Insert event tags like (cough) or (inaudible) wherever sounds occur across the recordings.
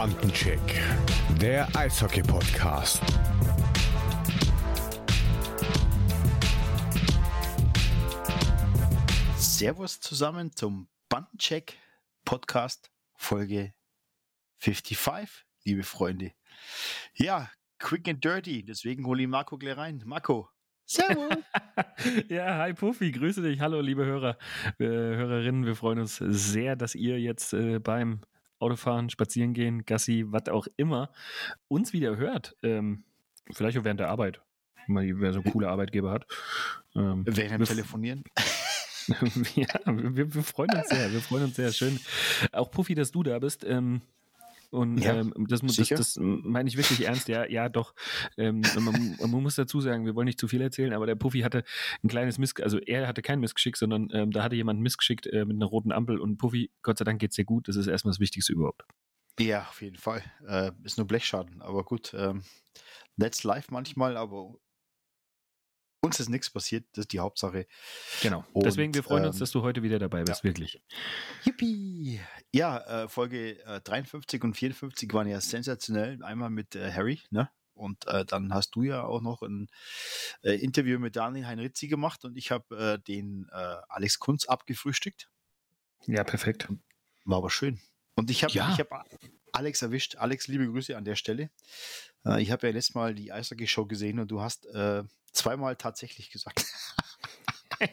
Bandencheck, der Eishockey-Podcast. Servus zusammen zum Bandencheck Podcast Folge 55, liebe Freunde. Ja, quick and dirty, deswegen hole ich Marco gleich rein. Marco, Servus. (laughs) ja, hi Puffy, grüße dich. Hallo, liebe Hörer, äh, Hörerinnen. Wir freuen uns sehr, dass ihr jetzt äh, beim Autofahren, Spazierengehen, Gassi, was auch immer, uns wieder hört. Ähm, vielleicht auch während der Arbeit, wer so coole Arbeitgeber hat. Ähm, während Telefonieren. (laughs) ja, wir, wir, freuen uns sehr. Wir freuen uns sehr. Schön. Auch Puffy, dass du da bist. Ähm, und ja, ähm, das, das, das, meine ich wirklich ernst, ja, ja, doch. Ähm, man, man, muss dazu sagen, wir wollen nicht zu viel erzählen, aber der Puffy hatte ein kleines Miss, also er hatte kein Missgeschick, sondern ähm, da hatte jemand Missgeschickt äh, mit einer roten Ampel und Puffy, Gott sei Dank geht's dir gut, das ist erstmal das Wichtigste überhaupt. Ja, auf jeden Fall. Äh, ist nur Blechschaden, aber gut. Ähm, let's live manchmal, aber uns ist nichts passiert, das ist die Hauptsache. Genau. Und, Deswegen, wir freuen uns, ähm, dass du heute wieder dabei bist, ja. wirklich. Yippie! Ja, äh, Folge äh, 53 und 54 waren ja sensationell. Einmal mit äh, Harry, ne? Und äh, dann hast du ja auch noch ein äh, Interview mit Daniel Heinritzi gemacht und ich habe äh, den Alex Kunz abgefrühstückt. Ja, perfekt. War aber schön. Und ich habe ja. hab Alex erwischt. Alex, liebe Grüße an der Stelle. Äh, ich habe ja letztes Mal die Eishockey-Show gesehen und du hast äh, zweimal tatsächlich gesagt. (laughs)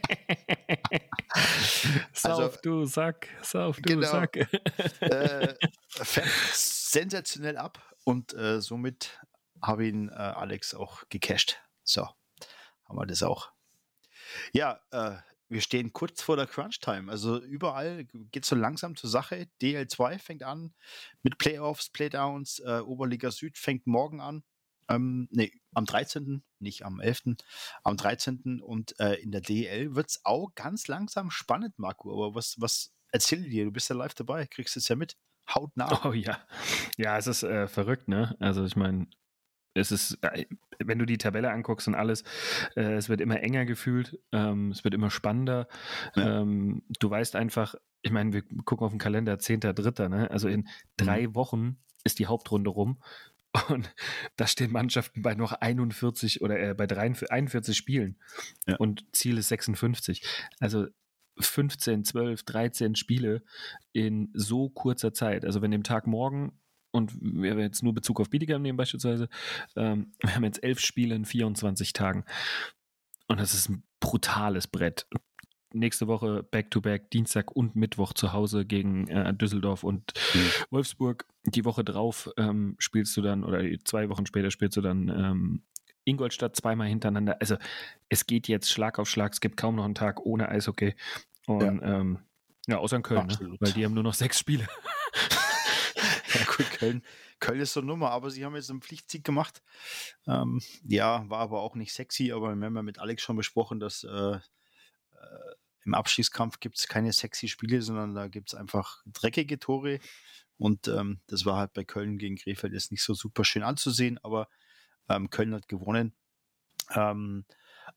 sauf also, du Sack, sauf du genau, Sack. äh, (laughs) sensationell ab und äh, somit habe ihn äh, Alex auch gecasht. So, haben wir das auch. Ja, äh, wir stehen kurz vor der Crunch-Time. Also überall geht so langsam zur Sache. DL2 fängt an mit Playoffs, Playdowns. Äh, Oberliga Süd fängt morgen an. Ähm, nee, am 13., nicht am 11., am 13. Und äh, in der DL wird es auch ganz langsam spannend, Marco. Aber was, was erzähl dir? Du bist ja live dabei, kriegst es ja mit. Haut nach. Oh ja. Ja, es ist äh, verrückt, ne? Also ich meine, es ist, äh, wenn du die Tabelle anguckst und alles, äh, es wird immer enger gefühlt, ähm, es wird immer spannender. Ja. Ähm, du weißt einfach, ich meine, wir gucken auf den Kalender, 10.3., ne? Also in drei mhm. Wochen ist die Hauptrunde rum. Und da stehen Mannschaften bei noch 41 oder äh, bei 43, 41 Spielen. Ja. Und Ziel ist 56. Also 15, 12, 13 Spiele in so kurzer Zeit. Also wenn dem Tag morgen und wir haben jetzt nur Bezug auf Bietigheim nehmen beispielsweise, ähm, wir haben jetzt elf Spiele in 24 Tagen. Und das ist ein brutales Brett. Nächste Woche Back-to-Back, -back, Dienstag und Mittwoch zu Hause gegen äh, Düsseldorf und mhm. Wolfsburg. Die Woche drauf ähm, spielst du dann, oder zwei Wochen später spielst du dann ähm, Ingolstadt zweimal hintereinander. Also es geht jetzt Schlag auf Schlag. Es gibt kaum noch einen Tag ohne Eishockey. Und ja, ähm, ja außer in Köln, ne? weil die haben nur noch sechs Spiele. (laughs) (laughs) Köln, Köln ist so Nummer, aber sie haben jetzt einen Pflichtsieg gemacht. Ähm, ja, war aber auch nicht sexy, aber wir haben ja mit Alex schon besprochen, dass äh, äh, im Abschießkampf gibt es keine sexy Spiele, sondern da gibt es einfach dreckige Tore. Und ähm, das war halt bei Köln gegen Krefeld jetzt nicht so super schön anzusehen, aber ähm, Köln hat gewonnen. Ähm,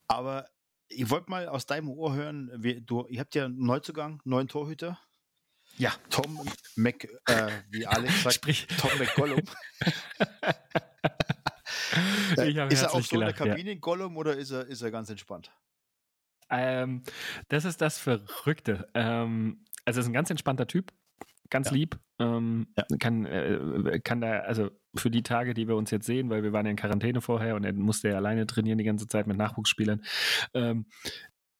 aber ich wollte mal aus deinem Ohr hören, wie, du, ihr habt ja einen Neuzugang, neuen Torhüter. Ja. Tom Mac, äh, wie Alex sagt, Sprich. Tom McGollum. (laughs) äh, ist er auch so gelacht, in der Kabine ja. Gollum oder ist er, ist er ganz entspannt? Ähm, das ist das Verrückte. Ähm, also, er ist ein ganz entspannter Typ, ganz ja. lieb. Ähm, ja. Kann, äh, kann da, also für die Tage, die wir uns jetzt sehen, weil wir waren ja in Quarantäne vorher und er musste ja alleine trainieren die ganze Zeit mit Nachwuchsspielern, ähm,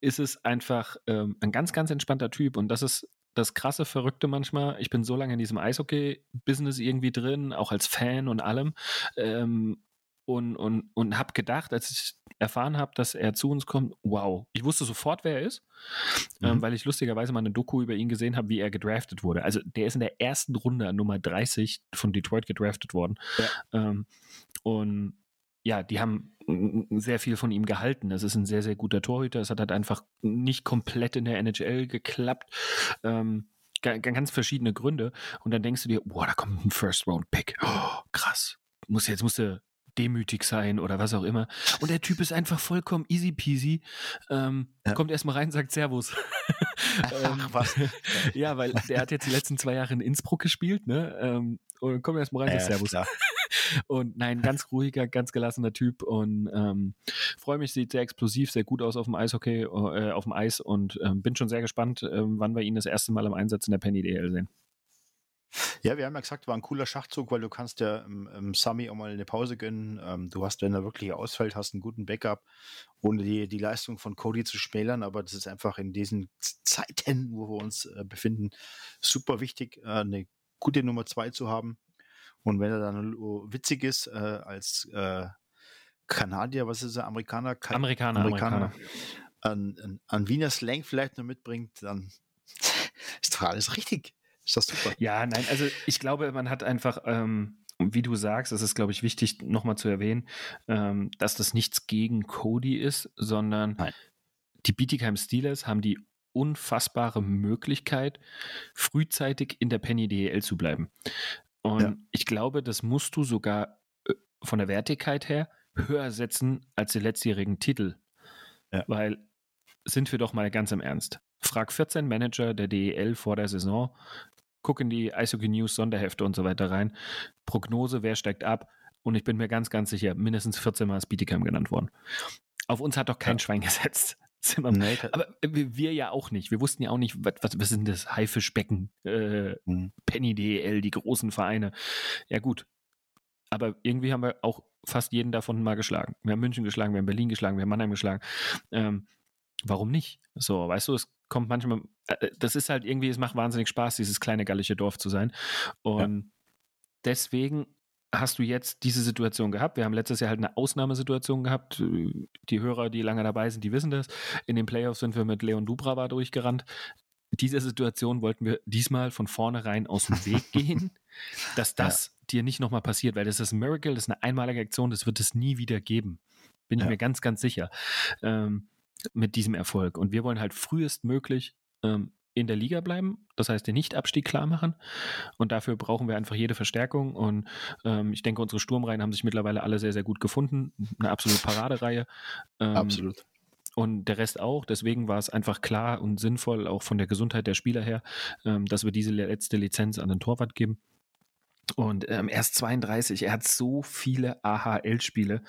ist es einfach ähm, ein ganz, ganz entspannter Typ. Und das ist das krasse Verrückte manchmal. Ich bin so lange in diesem Eishockey-Business irgendwie drin, auch als Fan und allem. Ähm, und, und, und habe gedacht, als ich erfahren habe, dass er zu uns kommt, wow, ich wusste sofort, wer er ist, ähm, mhm. ähm, weil ich lustigerweise mal eine Doku über ihn gesehen habe, wie er gedraftet wurde. Also der ist in der ersten Runde an Nummer 30 von Detroit gedraftet worden. Ja. Ähm, und ja, die haben sehr viel von ihm gehalten. Das ist ein sehr, sehr guter Torhüter. Es hat halt einfach nicht komplett in der NHL geklappt. Ähm, ganz verschiedene Gründe. Und dann denkst du dir, boah, da kommt ein First-Round-Pick. Oh, krass. Muss, jetzt musst du demütig sein oder was auch immer. Und der Typ ist einfach vollkommen easy peasy. Ähm, ja. Kommt erstmal rein, sagt Servus. (laughs) Ach, ähm, was? (laughs) ja, weil der hat jetzt die letzten zwei Jahre in Innsbruck gespielt, ne? Ähm, und kommt erstmal rein, sagt Servus. Klar. (laughs) Und nein, ganz ruhiger, ganz gelassener Typ und ähm, freue mich, sieht sehr explosiv, sehr gut aus auf dem Eishockey, äh, auf dem Eis und ähm, bin schon sehr gespannt, ähm, wann wir ihn das erste Mal im Einsatz in der Penny DL sehen. Ja, wir haben ja gesagt, war ein cooler Schachzug, weil du kannst ja im Sami auch mal eine Pause gönnen. Ähm, du hast, wenn er wirklich ausfällt, hast einen guten Backup, ohne die, die Leistung von Cody zu schmälern. Aber das ist einfach in diesen Zeiten, wo wir uns äh, befinden, super wichtig, äh, eine gute Nummer zwei zu haben. Und wenn er dann witzig ist, äh, als äh, Kanadier, was ist er, Amerikaner? Ka Amerikaner, Amerikaner. Amerikaner. An, an, an Wiener Slang vielleicht noch mitbringt, dann (laughs) ist doch alles richtig. Ist das super? Ja, nein, also ich glaube, man hat einfach, ähm, wie du sagst, es ist, glaube ich, wichtig, nochmal zu erwähnen, ähm, dass das nichts gegen Cody ist, sondern nein. die Bietigheim Steelers haben die unfassbare Möglichkeit, frühzeitig in der Penny DEL zu bleiben. Und ja. ich glaube, das musst du sogar äh, von der Wertigkeit her höher setzen als die letztjährigen Titel. Ja. Weil, sind wir doch mal ganz im Ernst. Frag 14 Manager der DEL vor der Saison, guck in die Eishockey News Sonderhefte und so weiter rein. Prognose, wer steigt ab? Und ich bin mir ganz, ganz sicher, mindestens 14 Mal ist Bietigheim genannt worden. Auf uns hat doch kein ja. Schwein (laughs) gesetzt. Nee, aber wir ja auch nicht. Wir wussten ja auch nicht, was, was sind das? Haifischbecken, äh, mhm. Penny DEL, die großen Vereine. Ja, gut. Aber irgendwie haben wir auch fast jeden davon mal geschlagen. Wir haben München geschlagen, wir haben Berlin geschlagen, wir haben Mannheim geschlagen. Ähm, warum nicht? So, weißt du, es kommt manchmal, äh, das ist halt irgendwie, es macht wahnsinnig Spaß, dieses kleine gallische Dorf zu sein. Und ja. deswegen hast du jetzt diese Situation gehabt. Wir haben letztes Jahr halt eine Ausnahmesituation gehabt. Die Hörer, die lange dabei sind, die wissen das. In den Playoffs sind wir mit Leon Dubrava durchgerannt. Diese Situation wollten wir diesmal von vornherein aus dem Weg (laughs) gehen, dass das ja. dir nicht nochmal passiert, weil das ist ein Miracle, das ist eine einmalige Aktion, das wird es nie wieder geben. Bin ja. ich mir ganz, ganz sicher. Ähm, mit diesem Erfolg. Und wir wollen halt frühestmöglich ähm, in der Liga bleiben, das heißt den Nicht-Abstieg klar machen. Und dafür brauchen wir einfach jede Verstärkung. Und ähm, ich denke, unsere Sturmreihen haben sich mittlerweile alle sehr, sehr gut gefunden. Eine absolute Paradereihe. Ähm, Absolut. Und der Rest auch. Deswegen war es einfach klar und sinnvoll, auch von der Gesundheit der Spieler her, ähm, dass wir diese letzte Lizenz an den Torwart geben. Und ähm, er ist 32, er hat so viele AHL-Spiele.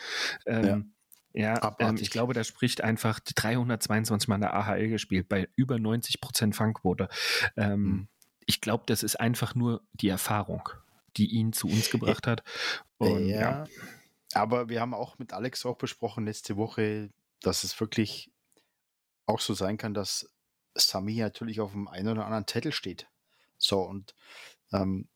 Ähm, ja. Ähm, ich glaube, da spricht einfach 322 Mal in der AHL gespielt, bei über 90 Prozent Fangquote. Ähm, mhm. Ich glaube, das ist einfach nur die Erfahrung, die ihn zu uns gebracht hat. Und, ja, ja. Aber wir haben auch mit Alex auch besprochen letzte Woche, dass es wirklich auch so sein kann, dass Sami natürlich auf dem einen oder anderen Zettel steht. So, und ähm,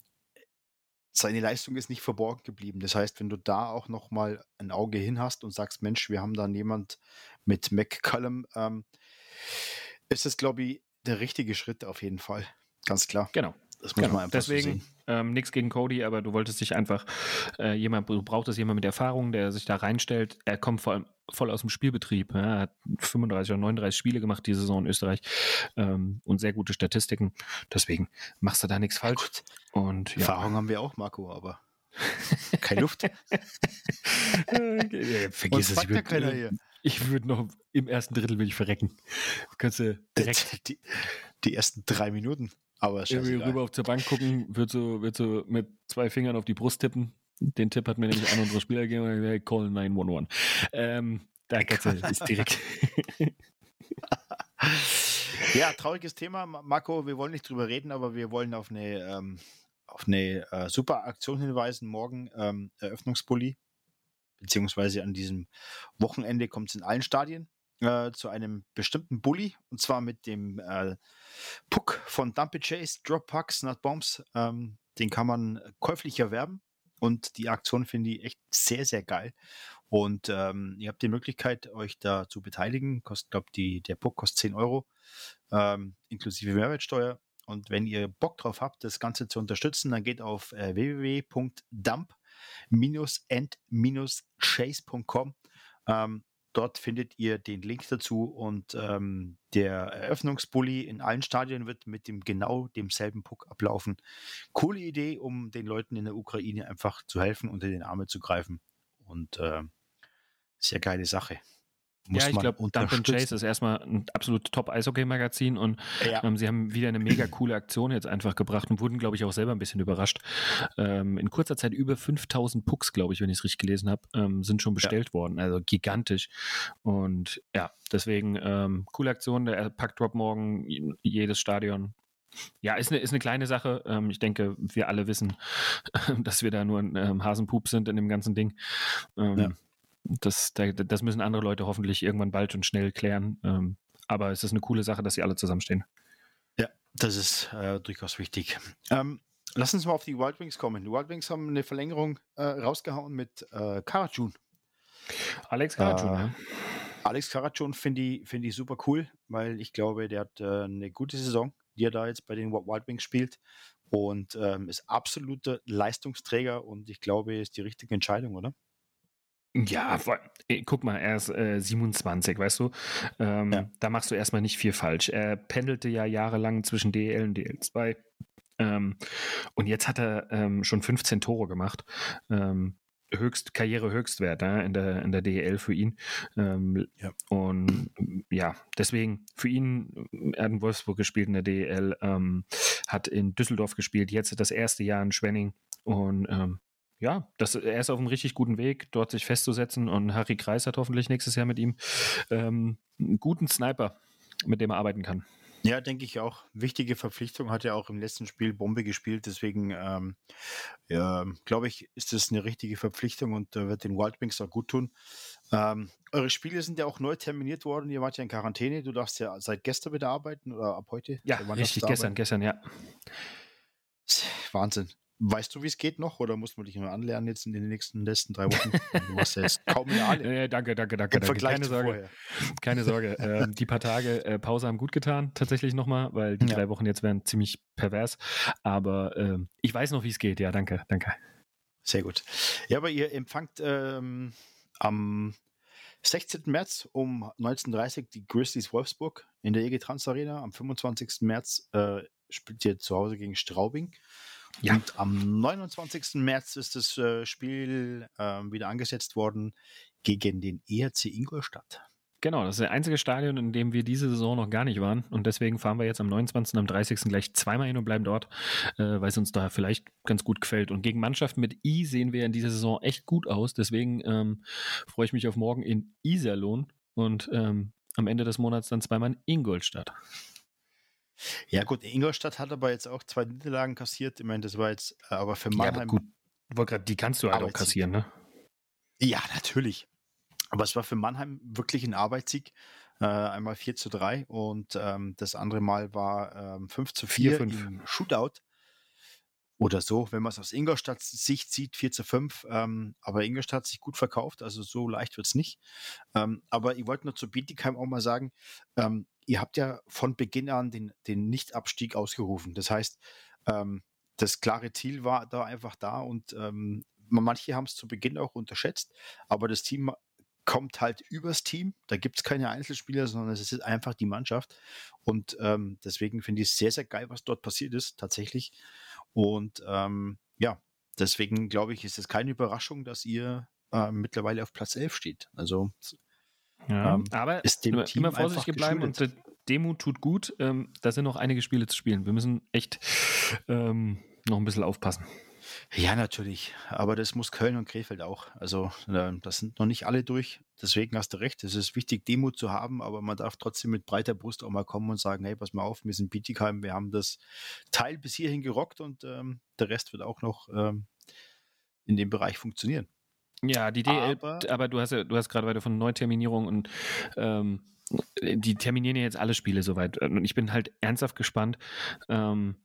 seine Leistung ist nicht verborgen geblieben. Das heißt, wenn du da auch noch mal ein Auge hin hast und sagst, Mensch, wir haben da jemand mit McCallum, ähm, ist das, glaube ich, der richtige Schritt auf jeden Fall. Ganz klar. Genau. Das muss genau. man einfach Deswegen so ähm, nichts gegen Cody, aber du wolltest dich einfach äh, jemand, du brauchtest jemand mit Erfahrung, der sich da reinstellt. Er kommt vor allem voll aus dem Spielbetrieb. Ja, er hat 35 oder 39 Spiele gemacht diese Saison in Österreich ähm, und sehr gute Statistiken. Deswegen machst du da nichts falsch. Und, ja. Erfahrung haben wir auch, Marco, aber (laughs) keine Luft. ja, vergiss es. Ich würde ja würd noch im ersten Drittel will ich verrecken. Kannst du direkt die, die ersten drei Minuten. Aber Irgendwie rüber auf zur Bank gucken, wird so, wird so mit zwei Fingern auf die Brust tippen. Den Tipp hat mir nämlich ein unserer Spieler gegeben und gesagt, call 911. Ähm, da du, ist direkt. (laughs) ja, trauriges Thema, Marco. Wir wollen nicht drüber reden, aber wir wollen auf eine, ähm, auf eine äh, super Aktion hinweisen. Morgen ähm, Eröffnungspulli, beziehungsweise an diesem Wochenende kommt es in allen Stadien äh, zu einem bestimmten Bully und zwar mit dem äh, Puck von Dumpy Chase, Drop Pucks, Not Bombs. Ähm, den kann man käuflich erwerben und die Aktion finde ich echt sehr, sehr geil. Und ähm, ihr habt die Möglichkeit, euch da zu beteiligen. Kostet, glaube ich, der Puck kostet 10 Euro, ähm, inklusive Mehrwertsteuer. Und wenn ihr Bock drauf habt, das Ganze zu unterstützen, dann geht auf äh, www.dump-end-chase.com. Ähm, Dort findet ihr den Link dazu und ähm, der Eröffnungsbully in allen Stadien wird mit dem genau demselben Puck ablaufen. Coole Idee, um den Leuten in der Ukraine einfach zu helfen, unter den Arme zu greifen. und äh, sehr geile Sache. Ja, ich glaube, Dump and Chase ist erstmal ein absolut Top-Eishockey-Magazin und ja. ähm, sie haben wieder eine mega coole Aktion jetzt einfach gebracht und wurden, glaube ich, auch selber ein bisschen überrascht. Ähm, in kurzer Zeit über 5000 Pucks, glaube ich, wenn ich es richtig gelesen habe, ähm, sind schon bestellt ja. worden. Also gigantisch. Und ja, deswegen ähm, coole Aktion. Der Pack-Drop morgen, jedes Stadion ja, ist eine, ist eine kleine Sache. Ähm, ich denke, wir alle wissen, (laughs) dass wir da nur ein ähm, Hasenpup sind in dem ganzen Ding. Ja. Das, das müssen andere Leute hoffentlich irgendwann bald und schnell klären. Ähm, aber es ist eine coole Sache, dass sie alle zusammenstehen. Ja, das ist äh, durchaus wichtig. Ähm, lass uns mal auf die Wild Wings kommen. Die Wild Wings haben eine Verlängerung äh, rausgehauen mit äh, Karajun. Alex Karajun, äh, ja. Alex Karajun finde ich, find ich super cool, weil ich glaube, der hat äh, eine gute Saison die er da jetzt bei den Wild Wings spielt. Und ähm, ist absoluter Leistungsträger und ich glaube, ist die richtige Entscheidung, oder? Ja, guck mal, er ist äh, 27, weißt du? Ähm, ja. Da machst du erstmal nicht viel falsch. Er pendelte ja jahrelang zwischen DL und DL2. Ähm, und jetzt hat er ähm, schon 15 Tore gemacht. Ähm, höchst Karriere-Höchstwert ja, in, der, in der DEL für ihn. Ähm, ja. Und ja, deswegen für ihn, er hat in Wolfsburg gespielt in der DEL, ähm, hat in Düsseldorf gespielt, jetzt das erste Jahr in Schwenning und ähm, ja, das, er ist auf einem richtig guten Weg, dort sich festzusetzen und Harry Kreis hat hoffentlich nächstes Jahr mit ihm ähm, einen guten Sniper, mit dem er arbeiten kann. Ja, denke ich auch. Wichtige Verpflichtung hat er auch im letzten Spiel Bombe gespielt. Deswegen, ähm, ja, glaube ich, ist das eine richtige Verpflichtung und äh, wird den Wild Wings auch gut tun. Ähm, eure Spiele sind ja auch neu terminiert worden. Ihr wart ja in Quarantäne. Du darfst ja seit gestern wieder arbeiten oder ab heute? Ja, richtig, gestern, gestern, ja. Wahnsinn. Weißt du, wie es geht noch oder muss man dich nur anlernen jetzt in den nächsten, letzten drei Wochen? Du hast ja jetzt kaum mehr alle. Nee, danke, danke, danke. danke. Keine Sorge. Keine (laughs) Sorge. ähm, die paar Tage äh, Pause haben gut getan, tatsächlich nochmal, weil die ja. drei Wochen jetzt wären ziemlich pervers. Aber ähm, ich weiß noch, wie es geht. Ja, danke, danke. Sehr gut. Ja, aber ihr empfangt ähm, am 16. März um 19.30 Uhr die Grizzlies Wolfsburg in der EG Trans Arena. Am 25. März äh, spielt ihr zu Hause gegen Straubing. Ja. Und am 29. März ist das äh, Spiel äh, wieder angesetzt worden gegen den ERC Ingolstadt. Genau, das ist der einzige Stadion, in dem wir diese Saison noch gar nicht waren. Und deswegen fahren wir jetzt am 29. und am 30. gleich zweimal hin und bleiben dort, äh, weil es uns da vielleicht ganz gut gefällt. Und gegen Mannschaften mit I sehen wir in dieser Saison echt gut aus. Deswegen ähm, freue ich mich auf morgen in Iserlohn und ähm, am Ende des Monats dann zweimal in Ingolstadt. Ja, gut, Ingolstadt hat aber jetzt auch zwei Niederlagen kassiert. Ich meine, das war jetzt, äh, aber für Mannheim. Ja, aber gut, grad, die kannst du halt auch kassieren, ne? Ja, natürlich. Aber es war für Mannheim wirklich ein Arbeitssieg. Äh, einmal 4 zu 3 und ähm, das andere Mal war ähm, 5 zu 4, 4 im Shootout. Oder so, wenn man es aus Ingolstadt Sicht sieht, 4 zu 5. Ähm, aber Ingolstadt hat sich gut verkauft, also so leicht wird es nicht. Ähm, aber ich wollte nur zu Bietigheim auch mal sagen, ähm, ihr habt ja von Beginn an den, den Nicht-Abstieg ausgerufen. Das heißt, ähm, das klare Ziel war da einfach da und ähm, manche haben es zu Beginn auch unterschätzt, aber das Team kommt halt übers Team. Da gibt es keine Einzelspieler, sondern es ist einfach die Mannschaft. Und ähm, deswegen finde ich es sehr, sehr geil, was dort passiert ist, tatsächlich. Und ähm, ja, deswegen glaube ich, ist es keine Überraschung, dass ihr äh, mittlerweile auf Platz 11 steht. Also ja, ähm, aber ist dem Team immer vorsichtig bleiben und Demut tut gut. Ähm, da sind noch einige Spiele zu spielen. Wir müssen echt ähm, noch ein bisschen aufpassen. Ja, natürlich. Aber das muss Köln und Krefeld auch. Also, äh, das sind noch nicht alle durch. Deswegen hast du recht. Es ist wichtig, Demut zu haben, aber man darf trotzdem mit breiter Brust auch mal kommen und sagen: Hey, pass mal auf, wir sind Bietigheim, wir haben das Teil bis hierhin gerockt und ähm, der Rest wird auch noch ähm, in dem Bereich funktionieren. Ja, die DL, aber, aber du hast ja, du hast gerade weiter von Neuterminierung und ähm, die terminieren ja jetzt alle Spiele soweit. Und ich bin halt ernsthaft gespannt, ähm,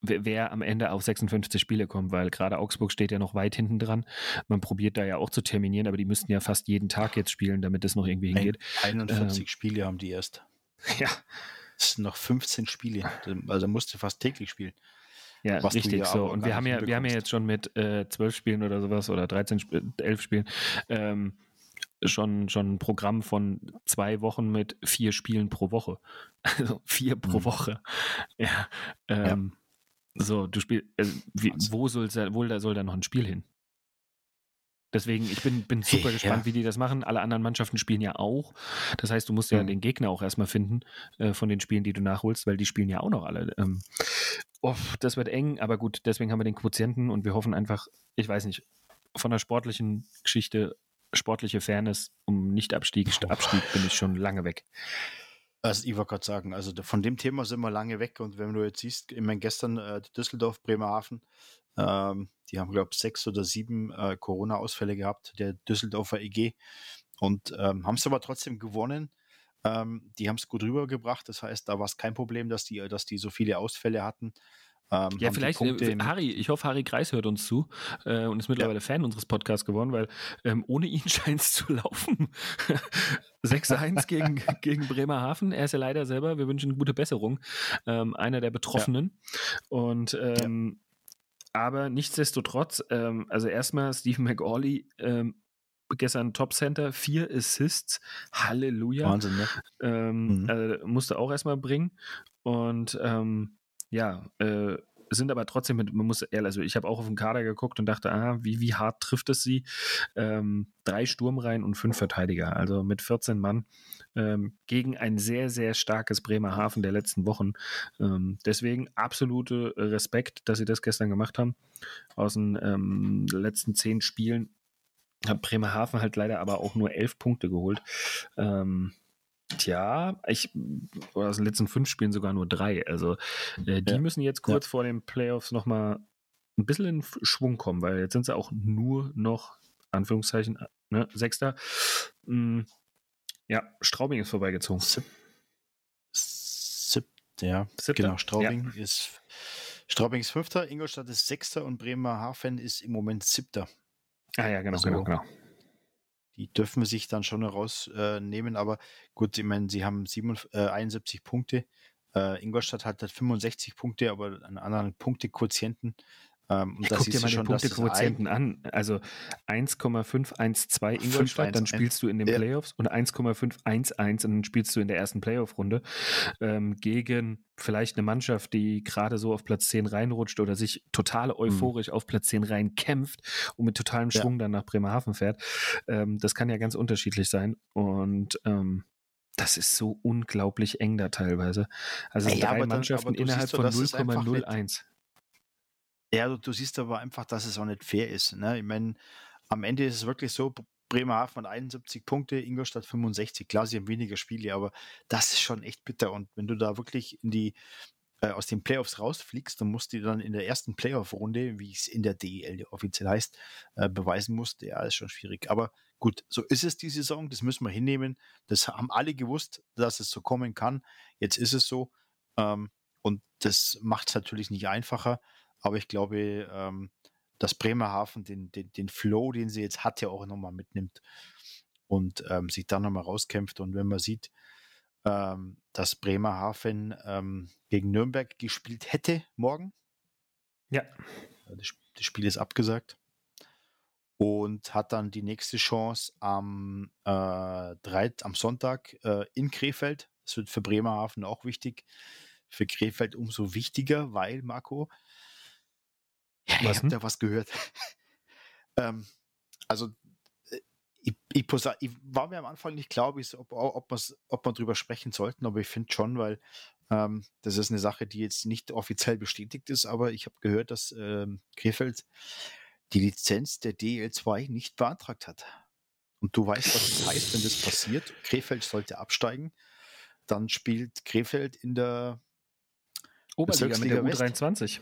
wer, wer, am Ende auf 56 Spiele kommt, weil gerade Augsburg steht ja noch weit hinten dran. Man probiert da ja auch zu terminieren, aber die müssten ja fast jeden Tag jetzt spielen, damit es noch irgendwie hingeht. 41 ähm, Spiele haben die erst. (laughs) Ja. Es sind noch 15 Spiele. Also musst du fast täglich spielen. Ja, richtig so. Und wir haben ja, wir haben ja jetzt schon mit äh, 12 Spielen oder sowas oder 13, 11 Spielen ähm, schon, schon ein Programm von zwei Wochen mit vier Spielen pro Woche. (laughs) Also vier pro mhm. Woche. Ja. Ähm, ja. So, du spielst, äh, wo soll, wo soll da noch ein Spiel hin? Deswegen, ich bin, bin super gespannt, ja. wie die das machen. Alle anderen Mannschaften spielen ja auch. Das heißt, du musst ja mhm. den Gegner auch erstmal finden äh, von den Spielen, die du nachholst, weil die spielen ja auch noch alle. Ähm, oh, das wird eng, aber gut, deswegen haben wir den Quotienten und wir hoffen einfach, ich weiß nicht, von der sportlichen Geschichte, sportliche Fairness um Nicht-Abstieg, Abstieg bin ich schon lange weg. Also ich wollte gerade sagen, also von dem Thema sind wir lange weg und wenn du jetzt siehst, ich meine gestern äh, Düsseldorf, Bremerhaven, ähm, die haben, glaube ich, sechs oder sieben äh, Corona-Ausfälle gehabt, der Düsseldorfer EG. Und ähm, haben es aber trotzdem gewonnen. Ähm, die haben es gut rübergebracht. Das heißt, da war es kein Problem, dass die, dass die so viele Ausfälle hatten. Ähm, ja, vielleicht, äh, Harry, ich hoffe, Harry Kreis hört uns zu äh, und ist mittlerweile ja. Fan unseres Podcasts geworden, weil ähm, ohne ihn (laughs) scheint es zu laufen. (laughs) 6-1 gegen, (laughs) gegen Bremerhaven. Er ist ja leider selber, wir wünschen gute Besserung, ähm, einer der Betroffenen. Ja. Und ähm, aber nichtsdestotrotz, ähm, also erstmal Stephen McAuley, ähm, gestern Top Center, vier Assists, Halleluja. Wahnsinn, ne? Ähm, mhm. äh, musste auch erstmal bringen. Und ähm, ja, äh, sind aber trotzdem mit, man muss ehrlich, also ich habe auch auf den Kader geguckt und dachte, ah, wie, wie hart trifft es sie? Ähm, drei Sturmreihen und fünf Verteidiger, also mit 14 Mann ähm, gegen ein sehr, sehr starkes Bremerhaven der letzten Wochen. Ähm, deswegen absolute Respekt, dass sie das gestern gemacht haben. Aus den ähm, letzten zehn Spielen hat Bremerhaven halt leider aber auch nur elf Punkte geholt. Ähm, Tja, ich aus den letzten fünf Spielen sogar nur drei. Also äh, die ja. müssen jetzt kurz ja. vor den Playoffs nochmal ein bisschen in Schwung kommen, weil jetzt sind sie auch nur noch, Anführungszeichen, ne, Sechster. Hm, ja, Straubing ist vorbeigezogen. Sieb, Sieb, ja, Siebter? genau, Straubing ja. ist Straubing ist Fünfter, Ingolstadt ist Sechster und Bremerhaven ist im Moment Siebter. Ah ja, genau, also, genau, genau die dürfen sich dann schon rausnehmen. Äh, aber gut, ich meine, sie haben 7, äh, 71 Punkte. Äh, Ingolstadt hat 65 Punkte, aber einen anderen Punktequotienten. Ähm, und ja, guck dir mal den Punktequotienten an. Also 1,512 Ingolstadt, dann spielst du in den ja. Playoffs und 1,511 und dann spielst du in der ersten Playoff-Runde ähm, gegen vielleicht eine Mannschaft, die gerade so auf Platz 10 reinrutscht oder sich total mhm. euphorisch mhm. auf Platz 10 reinkämpft und mit totalem Schwung ja. dann nach Bremerhaven fährt. Ähm, das kann ja ganz unterschiedlich sein und ähm, das ist so unglaublich eng da teilweise. Also ja, drei Mannschaften dann, innerhalb von 0,01. Ja, du, du, siehst aber einfach, dass es auch nicht fair ist. Ne? Ich meine, am Ende ist es wirklich so, Bremerhaven hat 71 Punkte, Ingolstadt 65. Klar, sie haben weniger Spiele, aber das ist schon echt bitter. Und wenn du da wirklich in die äh, aus den Playoffs rausfliegst, dann musst du dann in der ersten Playoff-Runde, wie es in der DEL offiziell heißt, äh, beweisen musst, ja, ist schon schwierig. Aber gut, so ist es die Saison, das müssen wir hinnehmen. Das haben alle gewusst, dass es so kommen kann. Jetzt ist es so. Ähm, und das macht es natürlich nicht einfacher. Aber ich glaube, ähm, dass Bremerhaven den, den, den Flow, den sie jetzt hat, ja auch nochmal mitnimmt und ähm, sich dann nochmal rauskämpft. Und wenn man sieht, ähm, dass Bremerhaven ähm, gegen Nürnberg gespielt hätte morgen. Ja. Das, das, Spiel ist abgesagt. Und hat dann die nächste Chance am, äh, drei, am Sonntag äh, in Krefeld. Das wird für Bremerhaven auch wichtig. Für Krefeld umso wichtiger, weil, Marco, ja, was ich habe da was gehört. (laughs) ähm, also äh, ich, ich, ich, war mir am Anfang nicht klar, ob, ob, ob man drüber sprechen sollten, aber ich finde schon, weil ähm, das ist eine Sache, die jetzt nicht offiziell bestätigt ist, aber ich habe gehört, dass ähm, Krefeld die Lizenz der DL2 nicht beantragt hat. Und du weißt, was das heißt, wenn das passiert. Krefeld sollte absteigen. Dann spielt Krefeld in der Oberliga mit der U23. West.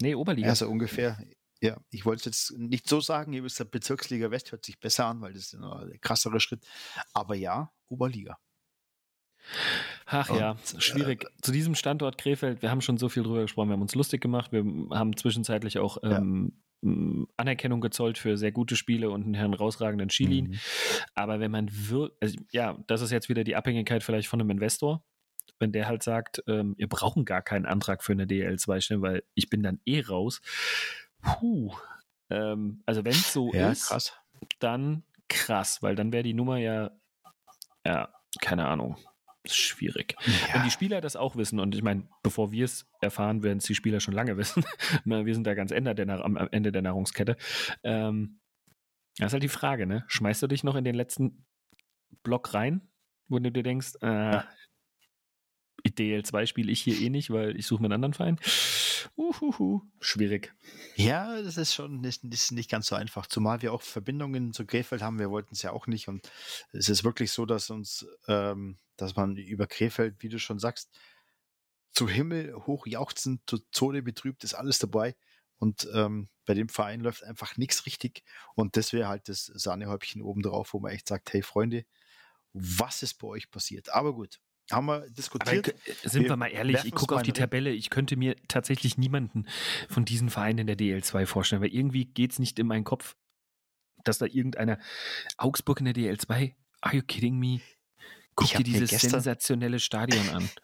Nee, Oberliga. Also ungefähr. Ja, ich wollte es jetzt nicht so sagen, ihr wisst, Bezirksliga West hört sich besser an, weil das ist ein krassere Schritt. Aber ja, Oberliga. Ach ja, Und, äh, schwierig. Äh, Zu diesem Standort Krefeld, wir haben schon so viel drüber gesprochen, wir haben uns lustig gemacht, wir haben zwischenzeitlich auch ähm, Anerkennung gezollt für sehr gute Spiele und einen herausragenden Skilin. Mhm. Aber wenn man wirklich, also, ja, das ist jetzt wieder die Abhängigkeit vielleicht von einem Investor wenn der halt sagt, ähm, ihr brauchen gar keinen Antrag für eine DL2 stellen, weil ich bin dann eh raus. Puh. Ähm, also wenn es so ja, ist, krass. dann krass, weil dann wäre die Nummer ja, ja, keine Ahnung. Schwierig. Ja. Wenn die Spieler das auch wissen, und ich meine, bevor wir es erfahren, werden es die Spieler schon lange (laughs) wissen. wir sind da ganz Ende der, am Ende der Nahrungskette. Ähm, Das ist halt die Frage, ne? Schmeißt du dich noch in den letzten Block rein, wo du dir denkst, äh. DL2 spiele ich hier eh nicht, weil ich suche mir einen anderen Verein. Uhuhu. Schwierig. Ja, das ist schon das ist nicht ganz so einfach. Zumal wir auch Verbindungen zu Krefeld haben. Wir wollten es ja auch nicht. Und es ist wirklich so, dass uns, ähm, dass man über Krefeld, wie du schon sagst, zu Himmel hoch jauchzend, zu Zone betrübt, ist alles dabei. Und ähm, bei dem Verein läuft einfach nichts richtig. Und das wäre halt das Sahnehäubchen oben drauf, wo man echt sagt, hey Freunde, was ist bei euch passiert? Aber gut, haben wir diskutiert. Aber, sind wir, wir mal ehrlich, ich gucke auf die Tabelle, ich könnte mir tatsächlich niemanden von diesen Vereinen in der DL2 vorstellen, weil irgendwie geht es nicht in meinen Kopf, dass da irgendeiner Augsburg in der DL2, are you kidding me? Guck dir dieses gestern, sensationelle Stadion an. (laughs)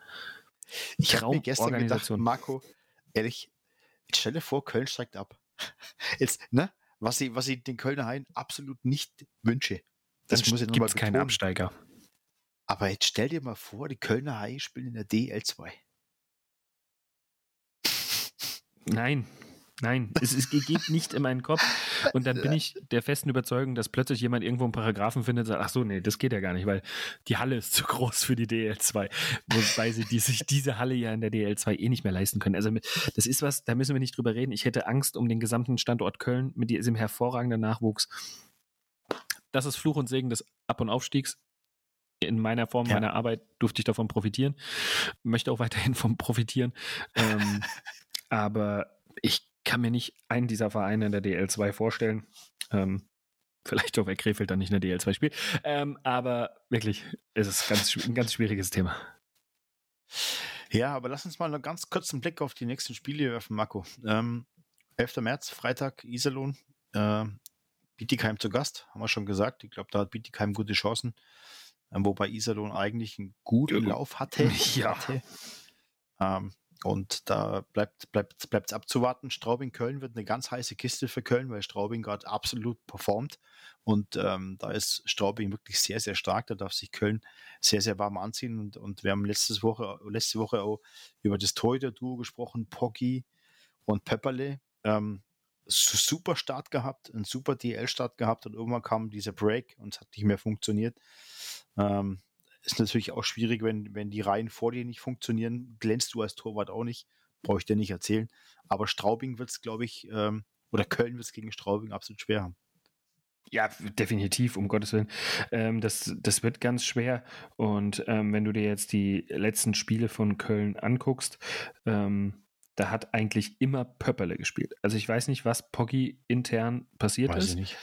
Ich habe mir gestern gedacht, Marco, ehrlich, stelle vor, Köln steigt ab. (laughs) Jetzt, ne? Was ich, was ich den Kölner Hain absolut nicht wünsche. Das Dann muss ich nochmal keinen Absteiger. Aber jetzt stell dir mal vor, die Kölner Haie spielen in der DL2. Nein, nein, es, es, geht nicht in meinen Kopf. Und dann bin ich der festen Überzeugung, dass plötzlich jemand irgendwo einen Paragraphen findet und sagt, ach so, nee, das geht ja gar nicht, weil die Halle ist zu groß für die DL2. Wobei sie die, sich diese Halle ja in der DL2 eh nicht mehr leisten können. Also das ist was, da müssen wir nicht drüber reden. Ich hätte Angst um den gesamten Standort Köln mit diesem hervorragenden Nachwuchs. Das ist Fluch und Segen des Ab- und Aufstiegs in meiner Form, ja. meiner Arbeit durfte ich davon profitieren. Möchte auch weiterhin (laughs) davon profitieren. ähm, aber ich kann mir nicht einen dieser Vereine in der DL2 vorstellen. Ähm, vielleicht auch, weil Krefeld dann nicht in der DL2 spielt. Ähm, aber wirklich, es ist ganz, ein ganz schwieriges Thema. Ja, aber lass uns mal einen ganz kurzen Blick auf die nächsten Spiele werfen, Marco. Ähm, 11. März, Freitag, Iserlohn. Äh, Bietigheim zu Gast, haben wir schon gesagt. Ich glaube, da hat Bietigheim gute Chancen. Ähm, wobei Iserlohn eigentlich einen guten Lauf (laughs) hatte. Ja. Hatte. Ähm, und da bleibt bleibt bleibt abzuwarten. Straubing-Köln wird eine ganz heiße Kiste für Köln, weil Straubing gerade absolut performt. Und ähm, da ist Straubing wirklich sehr, sehr stark. Da darf sich Köln sehr, sehr warm anziehen. Und, und wir haben letztes Woche, letzte Woche auch über das Torhüter-Duo gesprochen, Poggi und Pepperle. Ähm, super Start gehabt, einen super DL-Start gehabt und irgendwann kam dieser Break und es hat nicht mehr funktioniert. Ähm, ist natürlich auch schwierig, wenn, wenn die Reihen vor dir nicht funktionieren, glänzt du als Torwart auch nicht, brauche ich dir nicht erzählen. Aber Straubing wird es, glaube ich, ähm, oder Köln wird es gegen Straubing absolut schwer haben. Ja, definitiv, um Gottes Willen. Ähm, das, das wird ganz schwer. Und ähm, wenn du dir jetzt die letzten Spiele von Köln anguckst, ähm, da hat eigentlich immer Pöpperle gespielt. Also ich weiß nicht, was Poggi intern passiert weiß ist. Ich nicht.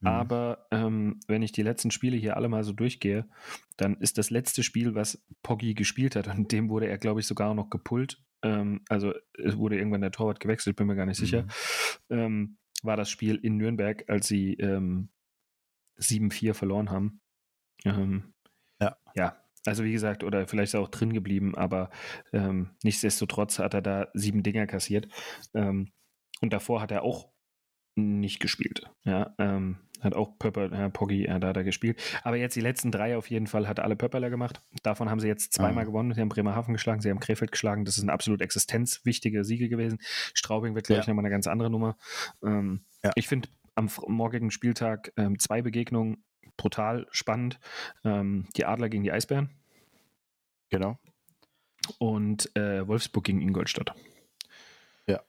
Mhm. Aber ähm, wenn ich die letzten Spiele hier alle mal so durchgehe, dann ist das letzte Spiel, was Poggi gespielt hat, und dem wurde er, glaube ich, sogar noch gepult. Ähm, also es wurde irgendwann der Torwart gewechselt, bin mir gar nicht sicher. Mhm. Ähm, war das Spiel in Nürnberg, als sie ähm, 7-4 verloren haben. Ähm, ja. ja, also wie gesagt, oder vielleicht ist er auch drin geblieben, aber ähm, nichtsdestotrotz hat er da sieben Dinger kassiert. Ähm, und davor hat er auch nicht gespielt. Ja, ähm, hat auch Pöpper, Herr Poggi, äh, da hat er gespielt. Aber jetzt die letzten drei auf jeden Fall hat alle Pöpperler gemacht. Davon haben sie jetzt zweimal mhm. gewonnen. Sie haben Bremerhaven geschlagen, sie haben Krefeld geschlagen. Das ist ein absolut existenzwichtige Siege gewesen. Straubing wird, glaube ja. nochmal eine ganz andere Nummer. Ähm, ja. Ich finde am morgigen Spieltag ähm, zwei Begegnungen brutal spannend. Ähm, die Adler gegen die Eisbären. Genau. Und äh, Wolfsburg gegen Ingolstadt. Ja.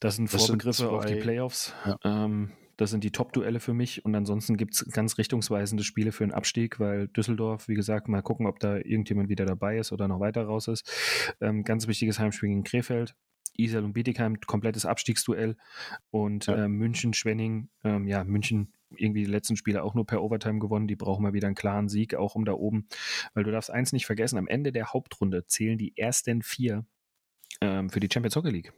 Das sind das Vorbegriffe sind auf die Playoffs. Ja. Ähm, das sind die Top-Duelle für mich. Und ansonsten gibt es ganz richtungsweisende Spiele für den Abstieg, weil Düsseldorf, wie gesagt, mal gucken, ob da irgendjemand wieder dabei ist oder noch weiter raus ist. Ähm, ganz wichtiges Heimspiel gegen Krefeld. Isel und Bietigheim, komplettes Abstiegsduell. Und ja. äh, München, Schwenning, ähm, ja, München irgendwie die letzten Spiele auch nur per Overtime gewonnen. Die brauchen mal wieder einen klaren Sieg, auch um da oben. Weil du darfst eins nicht vergessen, am Ende der Hauptrunde zählen die ersten vier ähm, für die Champions Hockey League.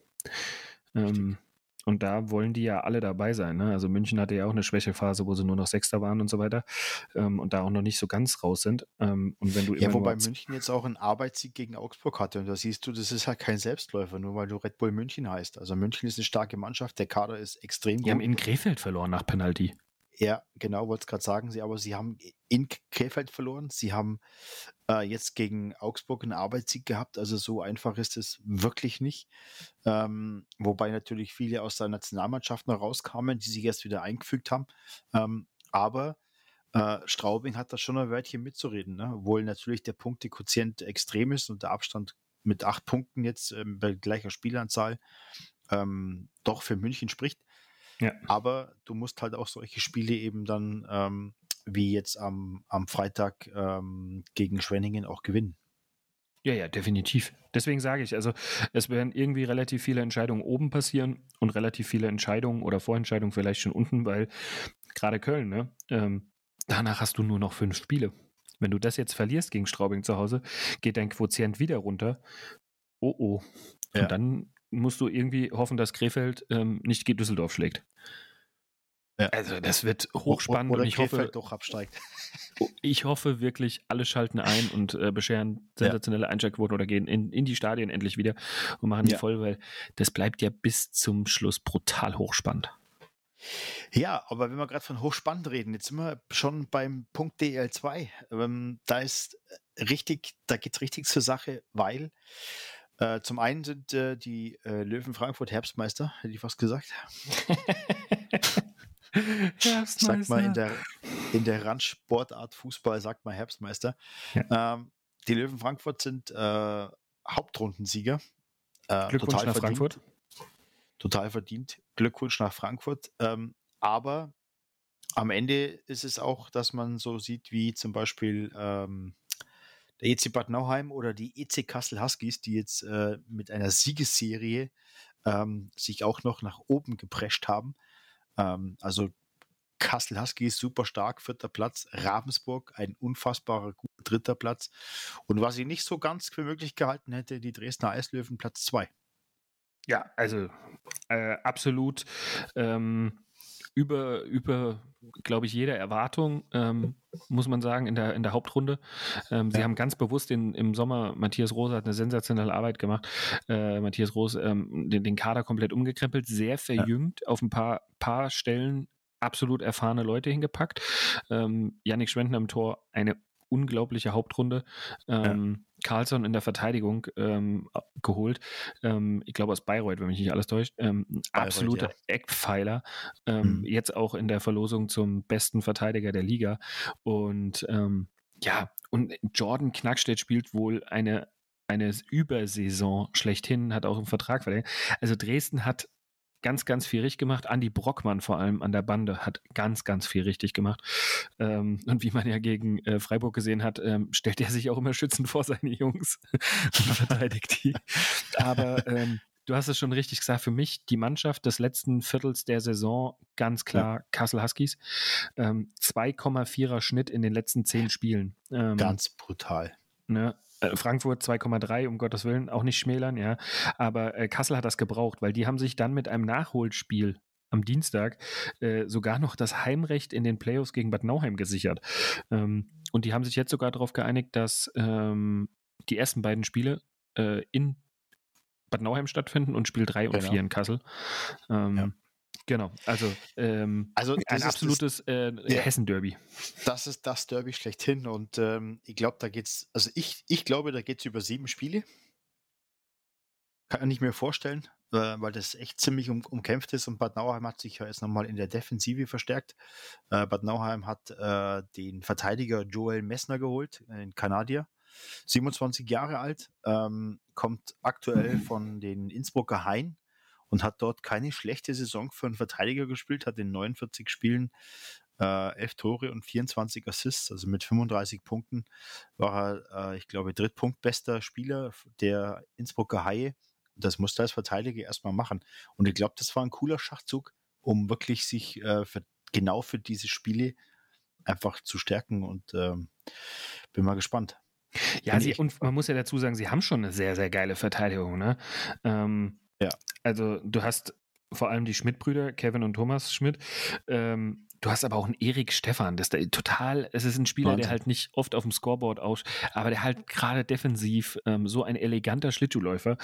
Ähm, und da wollen die ja alle dabei sein. Ne? Also München hatte ja auch eine Schwächephase, wo sie nur noch Sechster waren und so weiter ähm, und da auch noch nicht so ganz raus sind. Ähm, und wenn du ja, wobei München jetzt auch einen Arbeitssieg gegen Augsburg hatte und da siehst du, das ist halt kein Selbstläufer, nur weil du Red Bull München heißt. Also München ist eine starke Mannschaft, der Kader ist extrem die gut. Die haben in Krefeld verloren nach Penalty. Ja, genau, wollte es gerade sagen. Sie, aber sie haben in Krefeld verloren. Sie haben äh, jetzt gegen Augsburg einen Arbeitssieg gehabt. Also so einfach ist es wirklich nicht. Ähm, wobei natürlich viele aus der Nationalmannschaft noch rauskamen, die sich erst wieder eingefügt haben. Ähm, aber äh, Straubing hat da schon ein Wörtchen mitzureden, ne? obwohl natürlich der Punktequotient extrem ist und der Abstand mit acht Punkten jetzt ähm, bei gleicher Spielanzahl ähm, doch für München spricht. Ja. Aber du musst halt auch solche Spiele eben dann, ähm, wie jetzt am, am Freitag ähm, gegen Schwenningen, auch gewinnen. Ja, ja, definitiv. Deswegen sage ich, also es werden irgendwie relativ viele Entscheidungen oben passieren und relativ viele Entscheidungen oder Vorentscheidungen vielleicht schon unten, weil gerade Köln, ne? Ähm, danach hast du nur noch fünf Spiele. Wenn du das jetzt verlierst gegen Straubing zu Hause, geht dein Quotient wieder runter. Oh oh. Und ja. dann musst du irgendwie hoffen, dass Krefeld ähm, nicht Düsseldorf schlägt. Ja. Also das wird hochspannend oder und ich Krefeld hoffe, doch absteigt. Oh, ich hoffe wirklich, alle schalten ein und äh, bescheren sensationelle ja. Einschaltquoten oder gehen in, in die Stadien endlich wieder und machen die ja. voll, weil das bleibt ja bis zum Schluss brutal hochspannend. Ja, aber wenn wir gerade von hochspannend reden, jetzt sind wir schon beim Punkt DL2. Ähm, da ist richtig, da geht es richtig zur Sache, weil äh, zum einen sind äh, die äh, Löwen Frankfurt Herbstmeister, hätte ich fast gesagt. Herbstmeister. (laughs) Sagt mal in der, in der Randsportart Fußball, sagt man Herbstmeister. Ja. Ähm, die Löwen Frankfurt sind äh, Hauptrundensieger. Äh, Glückwunsch nach verdient. Frankfurt. Total verdient. Glückwunsch nach Frankfurt. Ähm, aber am Ende ist es auch, dass man so sieht, wie zum Beispiel ähm, der EC Bad Nauheim oder die EC Kassel Huskies, die jetzt äh, mit einer Siegesserie ähm, sich auch noch nach oben geprescht haben. Ähm, also Kassel Huskies super stark, vierter Platz. Ravensburg ein unfassbarer guter dritter Platz. Und was ich nicht so ganz für möglich gehalten hätte, die Dresdner Eislöwen Platz zwei. Ja, also äh, absolut ähm, über, über glaube ich, jede Erwartung, ähm, muss man sagen, in der, in der Hauptrunde. Ähm, ja. Sie haben ganz bewusst den, im Sommer, Matthias Rose hat eine sensationelle Arbeit gemacht, äh, Matthias Rose ähm, den, den, Kader komplett umgekrempelt, sehr verjüngt, ja. auf ein paar, paar Stellen absolut erfahrene Leute hingepackt. Ähm, Yannick Schwendner im Tor, eine unglaubliche Hauptrunde. Ähm, ja. Carlson in der Verteidigung ähm, geholt. Ähm, ich glaube aus Bayreuth, wenn mich nicht alles täuscht. Ähm, absoluter ja. Eckpfeiler. Ähm, mhm. Jetzt auch in der Verlosung zum besten Verteidiger der Liga. Und ähm, ja, und Jordan Knackstedt spielt wohl eine eine Übersaison schlechthin, hat auch einen Vertrag verlängert. Also Dresden hat ganz, ganz viel richtig gemacht. Andy Brockmann vor allem an der Bande hat ganz, ganz viel richtig gemacht. Ähm, und wie man ja gegen äh, Freiburg gesehen hat, ähm, stellt er sich auch immer schützend vor seine Jungs (laughs) und verteidigt die. Aber ähm, du hast es schon richtig gesagt, für mich die Mannschaft des letzten Viertels der Saison ganz klar ja. Kassel Huskies. Ähm, 2,4er Schnitt in den letzten zehn Spielen. Ähm, ganz brutal. Ne? Äh, Frankfurt 2,3, um Gottes Willen, auch nicht schmälern, ja. Aber äh, Kassel hat das gebraucht, weil die haben sich dann mit einem Nachholspiel am Dienstag äh, sogar noch das Heimrecht in den Playoffs gegen Bad Nauheim gesichert. Ähm, und die haben sich jetzt sogar darauf geeinigt, dass ähm, die ersten beiden Spiele äh, in Bad Nauheim stattfinden und Spiel 3 und genau. 4 in Kassel. Ähm, ja. Genau, also, ähm, also ein absolutes äh, ja, Hessen-Derby. Das ist das Derby schlechthin und ähm, ich glaube, da geht's, also ich, ich glaube, da geht es über sieben Spiele. Kann ich mir vorstellen, äh, weil das echt ziemlich um, umkämpft ist und Bad Nauheim hat sich ja jetzt nochmal in der Defensive verstärkt. Äh, Bad Nauheim hat äh, den Verteidiger Joel Messner geholt, ein Kanadier. 27 Jahre alt, ähm, kommt aktuell von den Innsbrucker Hain, und hat dort keine schlechte Saison für einen Verteidiger gespielt, hat in 49 Spielen äh, 11 Tore und 24 Assists, also mit 35 Punkten war er, äh, ich glaube, drittpunktbester Spieler der Innsbrucker Haie. Das musste er als Verteidiger erstmal machen. Und ich glaube, das war ein cooler Schachzug, um wirklich sich äh, für, genau für diese Spiele einfach zu stärken und ähm, bin mal gespannt. Ja, sie, und man muss ja dazu sagen, sie haben schon eine sehr, sehr geile Verteidigung. Ne? Ähm, ja. Also du hast vor allem die Schmidt-Brüder, Kevin und Thomas Schmidt, ähm, du hast aber auch einen Erik Stefan, das ist total, es ist ein Spieler, Wahnsinn. der halt nicht oft auf dem Scoreboard aus, aber der halt gerade defensiv ähm, so ein eleganter Schlittschuhläufer.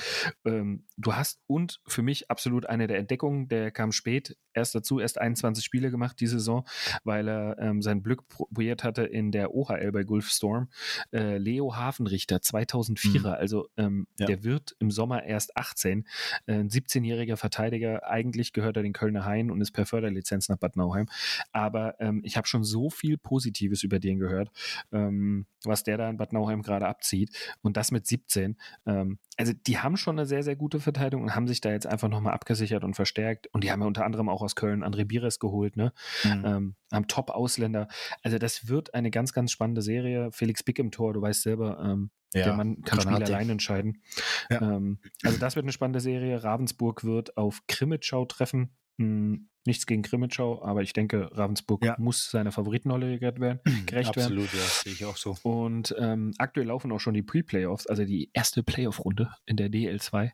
Ähm, du hast und für mich absolut eine der Entdeckungen, der kam spät erst dazu, erst 21 Spiele gemacht die Saison, weil er ähm, sein Glück probiert hatte in der OHL bei Gulfstorm. Äh, Leo Hafenrichter, 2004er, mhm. also ähm, ja. der wird im Sommer erst 18, äh, ein 17-jähriger Verteidiger, eigentlich gehört er den Kölner Hain und ist per Förderlizenz nach Bad Nauheim. Aber ähm, ich habe schon so viel Positives über den gehört, ähm, was der da in Bad Nauheim gerade abzieht. Und das mit 17. Ähm, also die haben schon eine sehr, sehr gute Verteidigung und haben sich da jetzt einfach nochmal abgesichert und verstärkt. Und die haben ja unter anderem auch aus Köln André Bires geholt, ne? Mhm. Ähm, haben Top-Ausländer. Also das wird eine ganz, ganz spannende Serie. Felix Bick im Tor, du weißt selber, ähm, ja, der Mann kann. Spiel allein entscheiden. Ja. Ähm, also das wird eine spannende Serie. Ravensburg wird auf Krimitschau treffen. Hm, nichts gegen Krimitschau, aber ich denke, Ravensburg ja. muss seiner Favoritenrolle (clears throat) gerecht werden. Gerecht Absolut, werden. ja, sehe ich auch so. Und ähm, aktuell laufen auch schon die Pre-Playoffs, also die erste Playoff-Runde in der DL2.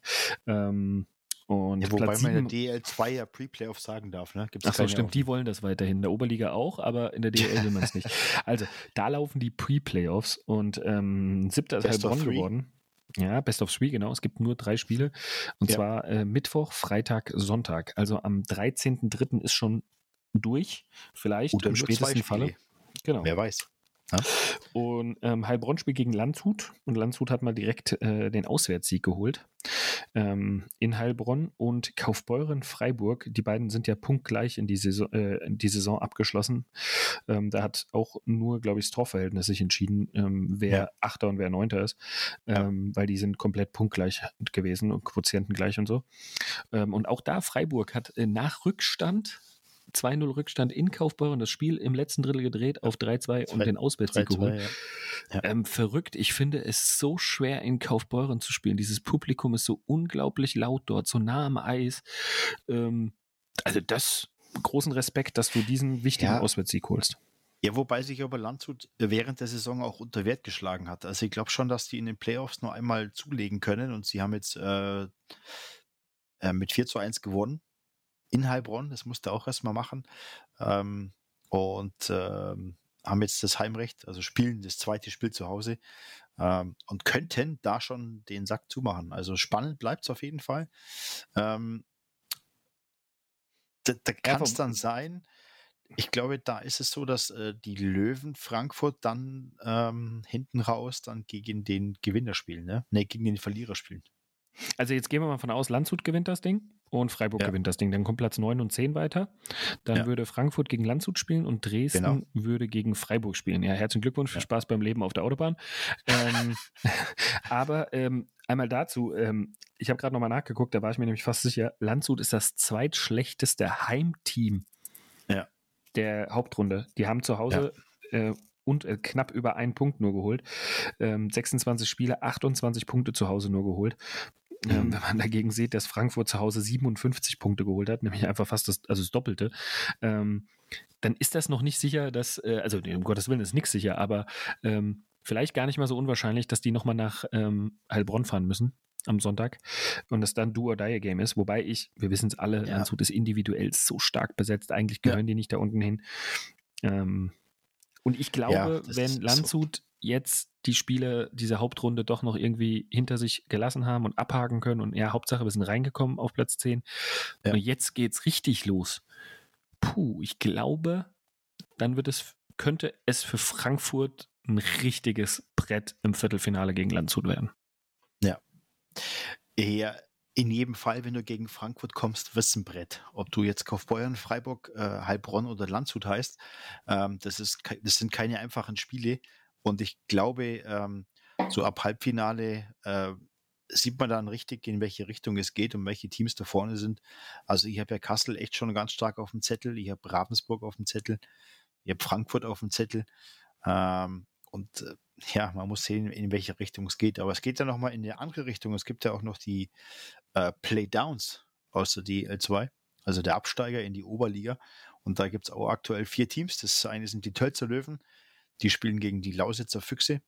Ähm, und ja, wobei man in der DL2 ja Pre-Playoff sagen darf, ne? Gibt's Achso, stimmt, die wollen das weiterhin. In der Oberliga auch, aber in der DL will man es nicht. (laughs) Also, da laufen die Pre-Playoffs und ähm, siebter ist Heilbronn geworden. Ja, Best of Three, genau. Es gibt nur drei Spiele. Und ja. zwar äh, Mittwoch, Freitag, Sonntag. Also am 13.03. ist schon durch. Vielleicht Oder im spätesten Falle. Genau. Wer weiß. Ja? Und ähm, Heilbronn spielt gegen Landshut und Landshut hat mal direkt äh, den Auswärtssieg geholt ähm, in Heilbronn und Kaufbeuren Freiburg. Die beiden sind ja punktgleich in die Saison, äh, in die Saison abgeschlossen. Ähm, da hat auch nur, glaube ich, das Torverhältnis sich entschieden, ähm, wer ja. Achter und wer Neunter ist, ja. Ähm, weil die sind komplett punktgleich gewesen und Quotienten gleich und so. Ähm, und auch da Freiburg hat äh, nach Rückstand 2-0 Rückstand in Kaufbeuren, das Spiel im letzten Drittel gedreht auf 3-2 und den Auswärtssieg geholt. Ja. Ja. Ähm, verrückt. Ich finde es so schwer in Kaufbeuren zu spielen. Dieses Publikum ist so unglaublich laut dort, so nah am Eis. Ähm, also das, großen Respekt, dass du diesen wichtigen ja. Auswärtssieg holst. Ja, wobei sich aber Landshut während der Saison auch unter Wert geschlagen hat. Also ich glaube schon, dass die in den Playoffs nur einmal zulegen können und sie haben jetzt äh, äh, mit 4 zu 1 gewonnen in Heilbronn. Das musste auch erstmal machen. Ähm, und ähm, haben jetzt das Heimrecht, also spielen das zweite Spiel zu Hause ähm, und könnten da schon den Sack zumachen. Also spannend bleibt es auf jeden Fall. Ähm, da, da kann es dann sein, ich glaube, da ist es so, dass äh, die Löwen Frankfurt dann ähm, hinten raus dann gegen den Gewinner spielen, ne? Ne, gegen den Verlierer spielen. Also jetzt gehen wir mal von aus, Landshut gewinnt das Ding und Freiburg ja. gewinnt das Ding. Dann kommt Platz 9 und 10 weiter. Dann ja. würde Frankfurt gegen Landshut spielen und Dresden genau. würde gegen Freiburg spielen. Ja, herzlichen Glückwunsch, viel Spaß beim Leben auf der Autobahn. ähm, (laughs) aber ähm, einmal dazu, ähm, ich habe gerade nochmal nachgeguckt, da war ich mir nämlich fast sicher, Landshut ist das zweitschlechteste Heimteam ja. der Hauptrunde. Die haben zu Hause äh, und äh, knapp über einen Punkt nur geholt. Ähm, 26 Spiele, 28 Punkte zu Hause nur geholt. Ähm, mhm. wenn man dagegen sieht, dass Frankfurt zu Hause 57 Punkte geholt hat, nämlich einfach fast das, also das Doppelte, ähm, dann ist das noch nicht sicher, dass, äh, also um Gottes Willen ist nichts sicher, aber ähm, vielleicht gar nicht mal so unwahrscheinlich, dass die nochmal nach ähm, Heilbronn fahren müssen am Sonntag und es dann do or die Game ist, wobei ich, wir wissen es alle, ja. Landshut ist individuell so stark besetzt, eigentlich gehören ja. die nicht da unten hin. Ähm, und ich glaube, ja, wenn Landshut. Jetzt die Spiele diese Hauptrunde doch noch irgendwie hinter sich gelassen haben und abhaken können und ja, Hauptsache, wir sind reingekommen auf Platz 10. Ja. Und jetzt geht's richtig los. Puh, ich glaube, dann wird es, könnte es für Frankfurt ein richtiges Brett im Viertelfinale gegen Landshut werden. Ja. Ja, in jedem Fall, wenn du gegen Frankfurt kommst, wird es ein Brett. Ob du jetzt Kaufbeuren, Freiburg, äh, Heilbronn oder Landshut heißt, ähm, das, ist, das sind keine einfachen Spiele. Und ich glaube, ähm, so ab Halbfinale äh, sieht man dann richtig, in welche Richtung es geht und welche Teams da vorne sind. Also ich habe ja Kassel echt schon ganz stark auf dem Zettel, ich habe Ravensburg auf dem Zettel, ich habe Frankfurt auf dem Zettel. Ähm, und äh, ja, man muss sehen, in welche Richtung es geht. Aber es geht ja nochmal in die andere Richtung. Es gibt ja auch noch die äh, Playdowns aus der DL2, also der Absteiger in die Oberliga. Und da gibt es auch aktuell vier Teams. Das eine sind die Tölzer Löwen, die spielen gegen die Lausitzer Füchse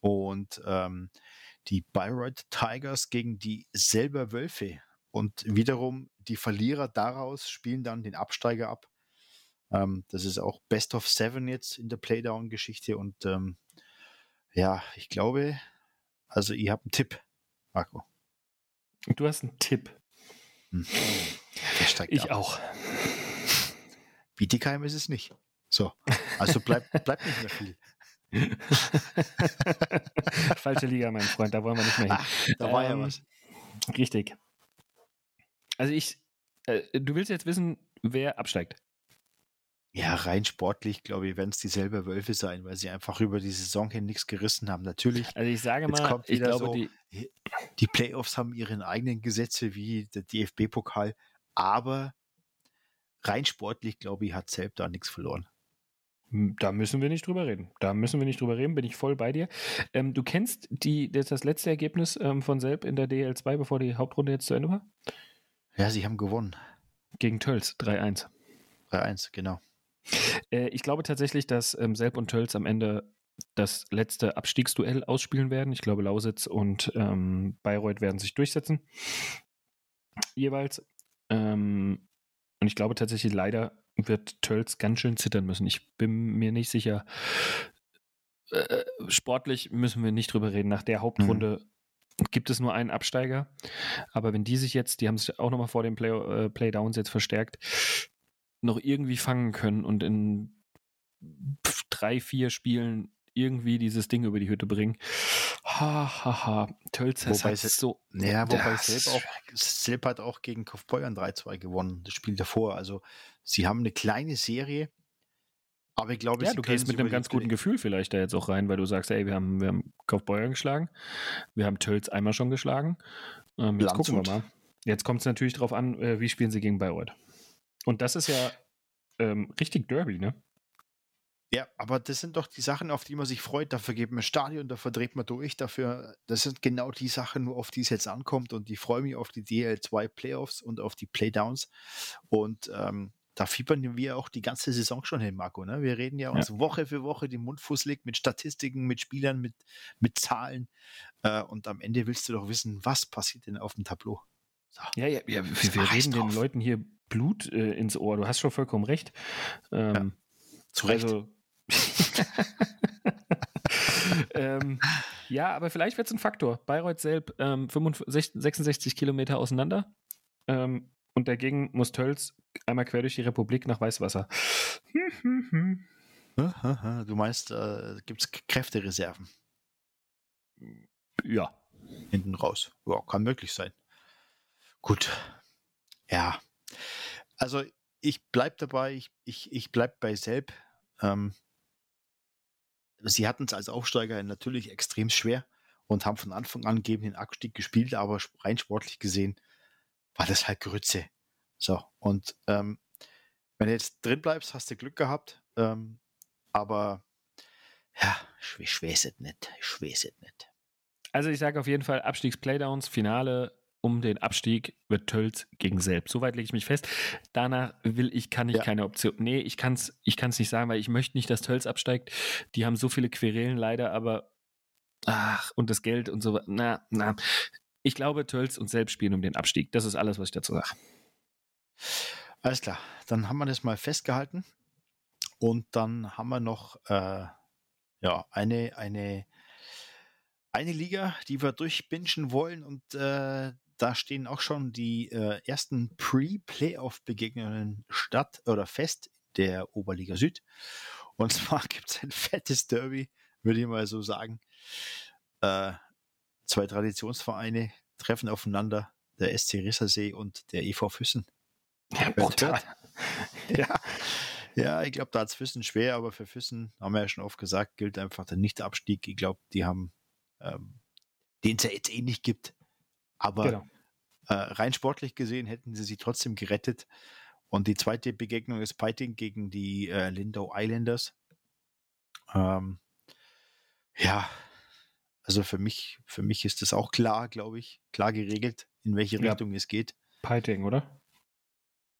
und ähm, die Bayreuth Tigers gegen die selber Wölfe. Und wiederum die Verlierer daraus spielen dann den Absteiger ab. Ähm, das ist auch Best of Seven jetzt in der Playdown-Geschichte und ähm, ja, ich glaube, also ihr habt einen Tipp, Marco. Du hast einen Tipp. Hm. Ich ab. auch. Bietigheim ist es nicht. So, (laughs) also bleibt bleib nicht mehr viel. (laughs) Falsche Liga, mein Freund, da wollen wir nicht mehr hin. Ach, da war ähm, ja was. Richtig. Also ich, äh, du willst jetzt wissen, wer absteigt. Ja, rein sportlich, glaube ich, werden es dieselbe Wölfe sein, weil sie einfach über die Saison hin nichts gerissen haben. Natürlich. Also ich sage mal, ich glaube, so, die, die Playoffs haben ihren eigenen Gesetze wie der DFB-Pokal, aber rein sportlich, glaube ich, hat Selb da nichts verloren. Da müssen wir nicht drüber reden. Da müssen wir nicht drüber reden, bin ich voll bei dir. Ähm, du kennst die, das, das letzte Ergebnis ähm, von Selb in der DL2, bevor die Hauptrunde jetzt zu Ende war? Ja, sie haben gewonnen. Gegen Tölz, 3-1. 3-1, genau. Äh, ich glaube tatsächlich, dass ähm, Selb und Tölz am Ende das letzte Abstiegsduell ausspielen werden. Ich glaube, Lausitz und ähm, Bayreuth werden sich durchsetzen. Jeweils. Ähm, und ich glaube tatsächlich, leider wird Tölz ganz schön zittern müssen. Ich bin mir nicht sicher. Äh, sportlich müssen wir nicht drüber reden. Nach der Hauptrunde mhm. gibt es nur einen Absteiger. Aber wenn die sich jetzt, die haben sich auch nochmal vor den Play, äh, Playdowns jetzt verstärkt, noch irgendwie fangen können und in drei, vier Spielen irgendwie dieses Ding über die Hütte bringen. Ha, ha, ha. Tölz hat so. Ja, wobei Selb, auch, Selb hat auch gegen Kaufbeuern 3-2 gewonnen, das Spiel davor. Also, sie haben eine kleine Serie, aber ich glaube, ja, du gehst mit einem ganz guten Gefühl vielleicht da jetzt auch rein, weil du sagst, ey, wir haben, wir haben Kaufbeuern geschlagen, wir haben Tölz einmal schon geschlagen. Ähm, jetzt gucken wir mal. Jetzt kommt es natürlich darauf an, äh, wie spielen sie gegen Bayreuth. Und das ist ja ähm, richtig Derby, ne? Ja, aber das sind doch die Sachen, auf die man sich freut. Dafür geht man Stadion, dafür dreht man durch. Dafür, das sind genau die Sachen, auf die es jetzt ankommt. Und ich freue mich auf die DL2 Playoffs und auf die Playdowns. Und ähm, da fiebern wir auch die ganze Saison schon hin, Marco. Ne? Wir reden ja uns ja. Woche für Woche den Mund fußlig mit Statistiken, mit Spielern, mit, mit Zahlen. Äh, und am Ende willst du doch wissen, was passiert denn auf dem Tableau. So. Ja, ja, ja wir, wir reden drauf. den Leuten hier Blut äh, ins Ohr. Du hast schon vollkommen recht. Ähm, ja, zu Recht. Also, (laughs) ähm, ja, aber vielleicht wird es ein Faktor. Bayreuth selbst ähm, 65, 66 Kilometer auseinander. Ähm, und dagegen muss Tölz einmal quer durch die Republik nach Weißwasser. (laughs) du meinst, äh, gibt es Kräftereserven? Ja. Hinten raus. Ja, kann möglich sein. Gut. Ja. Also ich bleibe dabei, ich, ich, ich bleibe bei Selb. Ähm, sie hatten es als Aufsteiger natürlich extrem schwer und haben von Anfang an gegen den Abstieg gespielt, aber rein sportlich gesehen war das halt Grütze. So, und ähm, wenn du jetzt drin bleibst, hast du Glück gehabt, ähm, aber ja, ich weiß es nicht, ich weiß es nicht. Also ich sage auf jeden Fall Abstiegs-Playdowns, Finale um den Abstieg wird Tölz gegen Selbst. Soweit lege ich mich fest. Danach will ich, kann ich ja. keine Option. Nee, ich kann es ich kann's nicht sagen, weil ich möchte nicht, dass Tölz absteigt. Die haben so viele Querelen leider, aber ach, und das Geld und so. Na, na. Ich glaube, Tölz und Selbst spielen um den Abstieg. Das ist alles, was ich dazu sage. Alles klar. Dann haben wir das mal festgehalten. Und dann haben wir noch äh, ja, eine, eine, eine Liga, die wir durchbingen wollen. Und äh, da stehen auch schon die äh, ersten Pre-Playoff-Begegnungen statt oder fest der Oberliga Süd. Und (laughs) zwar gibt es ein fettes Derby, würde ich mal so sagen. Äh, zwei Traditionsvereine treffen aufeinander, der SC Rissersee und der EV Füssen. Ja, brutal. (laughs) ja. ja, ich glaube, da hat es Füssen schwer, aber für Füssen, haben wir ja schon oft gesagt, gilt einfach der Nichtabstieg. Ich glaube, die haben, ähm, den es ja jetzt eh nicht gibt, aber genau. äh, rein sportlich gesehen hätten sie sich trotzdem gerettet. Und die zweite Begegnung ist Piting gegen die äh, Lindau Islanders. Ähm, ja, also für mich, für mich ist das auch klar, glaube ich, klar geregelt, in welche ja. Richtung es geht. Piting, oder?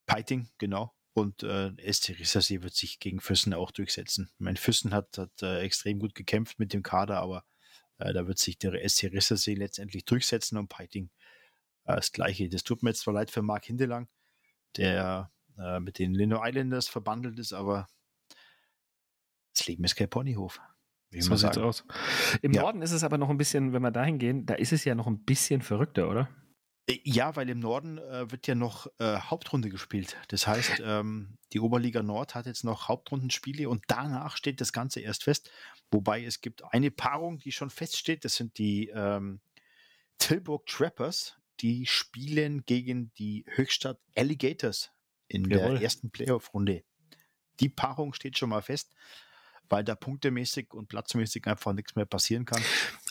Piting, genau. Und äh, SC Rissersee wird sich gegen Füssen auch durchsetzen. Mein Füssen hat, hat äh, extrem gut gekämpft mit dem Kader, aber äh, da wird sich der SC Rissersee letztendlich durchsetzen und Piting äh, das Gleiche. Das tut mir jetzt zwar leid für Marc Hindelang, der äh, mit den Lino Islanders verbandelt ist, aber das Leben ist kein Ponyhof. Wie so sieht's aus. Im ja. Norden ist es aber noch ein bisschen, wenn wir dahin gehen, da ist es ja noch ein bisschen verrückter, oder? Äh, ja, weil im Norden äh, wird ja noch äh, Hauptrunde gespielt. Das heißt, ähm, die Oberliga Nord hat jetzt noch Hauptrundenspiele und danach steht das Ganze erst fest. Wobei es gibt eine Paarung, die schon feststeht. Das sind die ähm, Tilburg Trappers. Die spielen gegen die Höchstadt Alligators in Jawohl. der ersten Playoff-Runde. Die Paarung steht schon mal fest weil da punktemäßig und platzmäßig einfach nichts mehr passieren kann.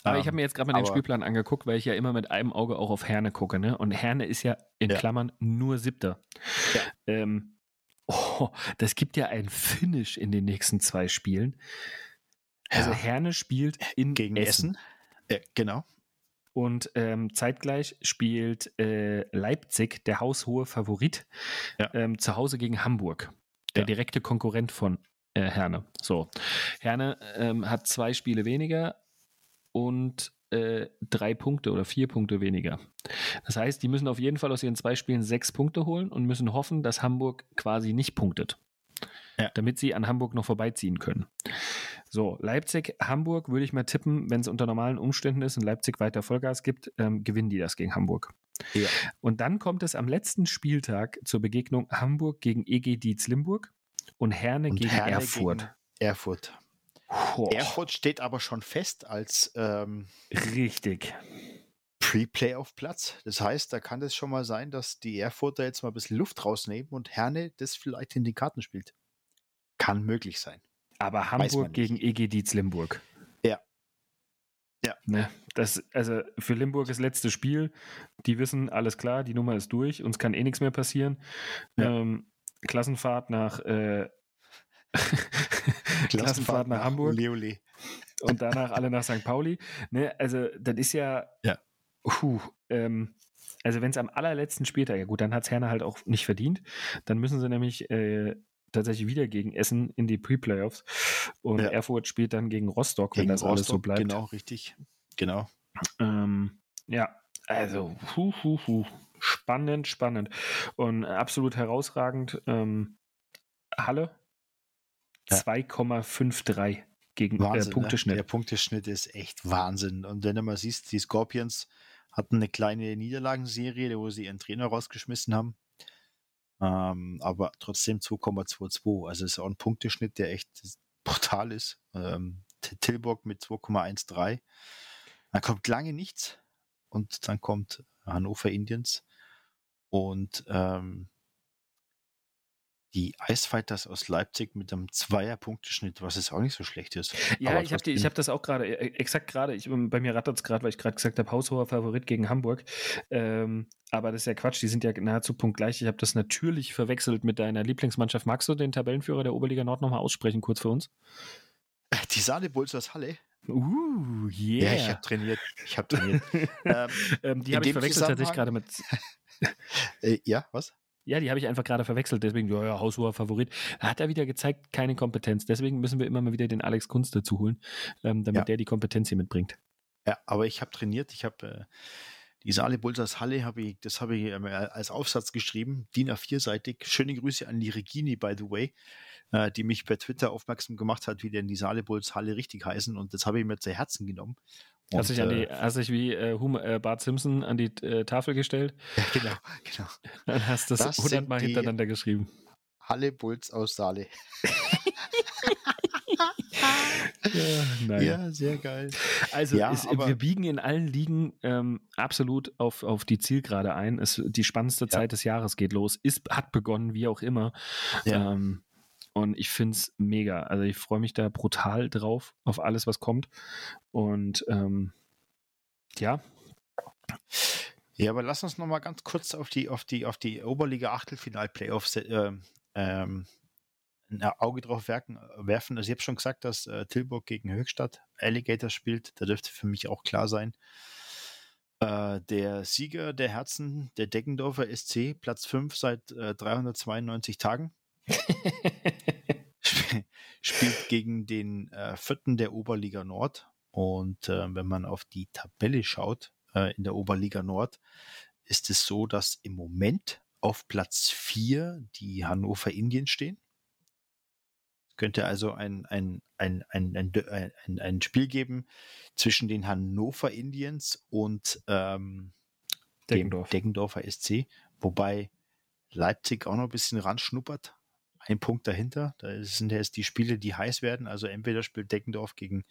Aber ähm, ich habe mir jetzt gerade mal den Spielplan angeguckt, weil ich ja immer mit einem Auge auch auf Herne gucke. Ne? Und Herne ist ja in ja. Klammern nur Siebter. Ja. Ähm, oh, das gibt ja ein Finish in den nächsten zwei Spielen. Also ja. Herne spielt in gegen Essen. Essen. Ja, genau. Und ähm, zeitgleich spielt äh, Leipzig, der haushohe Favorit, ähm, zu Hause gegen Hamburg. Der direkte Konkurrent von äh, Herne. So. Herne ähm, hat zwei Spiele weniger und äh, drei Punkte oder vier Punkte weniger. Das heißt, die müssen auf jeden Fall aus ihren zwei Spielen sechs Punkte holen und müssen hoffen, dass Hamburg quasi nicht punktet. Ja. Damit sie an Hamburg noch vorbeiziehen können. So, Leipzig, Hamburg würde ich mal tippen, wenn es unter normalen Umständen ist und Leipzig weiter Vollgas gibt, ähm, gewinnen die das gegen Hamburg. Ja. Und dann kommt es am letzten Spieltag zur Begegnung Hamburg gegen EG Dietz Limburg und Herne und gegen Herne Erfurt. Gegen Erfurt. Oh. Erfurt steht aber schon fest als ähm, richtig Pre-Playoff-Platz. Das heißt, da kann es schon mal sein, dass die Erfurter jetzt mal ein bisschen Luft rausnehmen und Herne das vielleicht in die Karten spielt. Kann möglich sein. Aber Hamburg gegen EG Dietz Limburg. Ja. Ja. Ne, das, also für Limburg ist letztes Spiel. Die wissen, alles klar, die Nummer ist durch, uns kann eh nichts mehr passieren. Ja. Ähm, Klassenfahrt nach äh, (laughs) Klassenfahrt nach, nach Hamburg. Ole. Und danach alle nach St. Pauli. Ne, also, das ist ja. ja. Puh, ähm, also, wenn es am allerletzten Spieltag, ja gut, dann hat es Herne halt auch nicht verdient. Dann müssen sie nämlich äh, tatsächlich wieder gegen Essen in die Pre-Playoffs. Und ja. Erfurt spielt dann gegen Rostock, gegen wenn das Rostock, alles so bleibt. Genau, richtig. Genau. Ähm, ja, also, hu, hu, hu. Spannend, spannend. Und absolut herausragend. Ähm, Halle ja. 2,53 gegen äh, Wahnsinn, äh, Punkteschnitt. Ne? Der Punkteschnitt ist echt Wahnsinn. Und wenn du mal siehst, die Scorpions hatten eine kleine Niederlagenserie, wo sie ihren Trainer rausgeschmissen haben. Ähm, aber trotzdem 2,22. Also ist auch ein Punkteschnitt, der echt brutal ist. Ähm, Tilburg mit 2,13. Dann kommt lange nichts und dann kommt Hannover Indians und ähm, die Eisfighters aus Leipzig mit einem Zweier-Punkteschnitt, was jetzt auch nicht so schlecht ist. Ja, ich habe hab das auch gerade, äh, exakt gerade, bei mir rattert es gerade, weil ich gerade gesagt habe, haushoher Favorit gegen Hamburg. Ähm, aber das ist ja Quatsch, die sind ja nahezu punktgleich. Ich habe das natürlich verwechselt mit deiner Lieblingsmannschaft. Magst du den Tabellenführer der Oberliga Nord nochmal aussprechen, kurz für uns? (laughs) Die Saale Bulls aus Halle. Uh, yeah. Ja, ich habe trainiert. Ich habe trainiert. (laughs) ähm, ähm, die habe ich verwechselt tatsächlich gerade mit. (laughs) äh, ja, was? Ja, die habe ich einfach gerade verwechselt. Deswegen, ja, ja, haushoher Favorit. Hat er wieder gezeigt, keine Kompetenz. Deswegen müssen wir immer mal wieder den Alex Kunst dazu holen, ähm, damit ja. der die Kompetenz hier mitbringt. Ja, aber ich habe trainiert. Ich habe äh, die Saale Bulsers Halle, hab ich, das habe ich äh, als Aufsatz geschrieben. DIN A4-seitig. Schöne Grüße an die Regini, by the way äh, die mich per Twitter aufmerksam gemacht hat, wie denn die Saalebuls Halle richtig heißen. Und das habe ich mir zu Herzen genommen. Und, hast, dich an die, äh, hast dich wie äh, Hum, äh, Bart Simpson an die äh, Tafel gestellt? Ja, (laughs) genau, genau. Dann hast du das, hundertmal hintereinander geschrieben. Halle Bulls aus Saale. (laughs) ja, ja, sehr geil. Also ja, ist, wir biegen in allen Ligen ähm, absolut auf, auf die Zielgerade ein. Es, die spannendste ja. Zeit des Jahres geht los, ist, hat begonnen, wie auch immer. Ja. Ähm, und ich finde es mega. Also ich freue mich da brutal drauf, auf alles, was kommt. Und ähm, ja. Ja, aber lass uns noch mal ganz kurz auf die, auf die, auf die Oberliga Achtelfinal-Playoffs äh, ähm, ein Auge drauf werken, werfen. Also ich habe schon gesagt, dass äh, Tilburg gegen Höchstadt Alligator spielt. Da dürfte für mich auch klar sein. Äh, der Sieger der Herzen, der Deckendorfer SC, Platz 5 seit äh, 392 Tagen. (laughs) spielt gegen den äh, vierten der Oberliga Nord. Und äh, wenn man auf die Tabelle schaut äh, in der Oberliga Nord, ist es so, dass im Moment auf Platz 4 die Hannover Indiens stehen. Es könnte also ein, ein, ein, ein, ein, ein, ein Spiel geben zwischen den Hannover Indians und ähm, Deggendorf. dem Deggendorfer SC, wobei Leipzig auch noch ein bisschen ranschnuppert. Ein Punkt dahinter. Da sind jetzt die Spiele, die heiß werden. Also entweder spielt Deggendorf gegen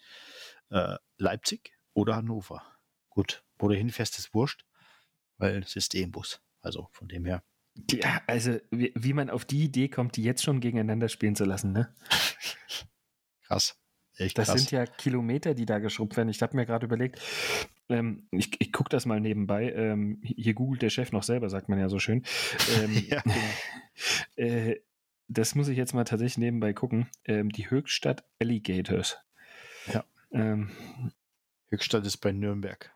äh, Leipzig oder Hannover. Gut, wo du hinfährst, ist wurscht, weil es ist eh im Bus. Also von dem her. Ja, also wie, wie man auf die Idee kommt, die jetzt schon gegeneinander spielen zu lassen, ne? (laughs) Krass. Echt Das krass. sind ja Kilometer, die da geschrubbt werden. Ich habe mir gerade überlegt, ähm, ich, ich gucke das mal nebenbei. Ähm, hier googelt der Chef noch selber, sagt man ja so schön. Ähm, (laughs) ja, genau. äh, das muss ich jetzt mal tatsächlich nebenbei gucken. Ähm, die Höchstadt Alligators. Ja. Ähm, Höchstadt ist bei Nürnberg.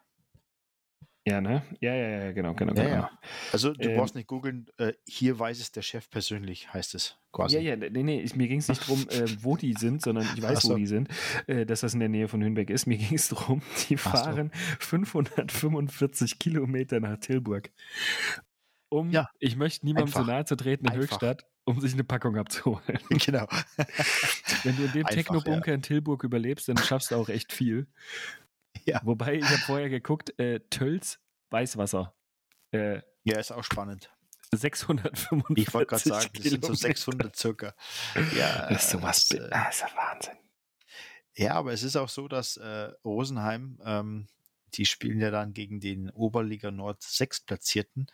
ja, ne? Ja, ja, ja, genau, genau, Ja, genau. ja. Also du Ähm, brauchst nicht googeln, äh, hier weiß es der Chef persönlich, heißt es quasi. Ja, ja, nee, nee, ich, mir ging es nicht darum, (laughs) äh, wo die sind, sondern ich weiß, so. wo die sind, äh, dass das in der Nähe von Hünbeck ist. Mir (laughs) ging es darum, die so. fahren 545 Kilometer nach Tilburg. Um, Ja, ich möchte niemandem zu nahe zu treten in Einfach. Höchstadt, um sich eine Packung abzuholen. (laughs) genau. (laughs) Wenn du in dem Technobunker in Tilburg überlebst, dann schaffst du auch echt viel. Ja. Wobei, ich habe vorher geguckt, äh, Tölz Weißwasser. Äh, Ja, ist auch spannend. 645 Ich wollte gerade sagen, das sind so Kilometer. 600 circa. Ja, (laughs) Das ist sowas. das, äh, ah, ist ja Wahnsinn. Ja, aber es ist auch so, dass äh, Rosenheim, ähm, die spielen ja dann gegen den Oberliga Nord Sechstplatzierten.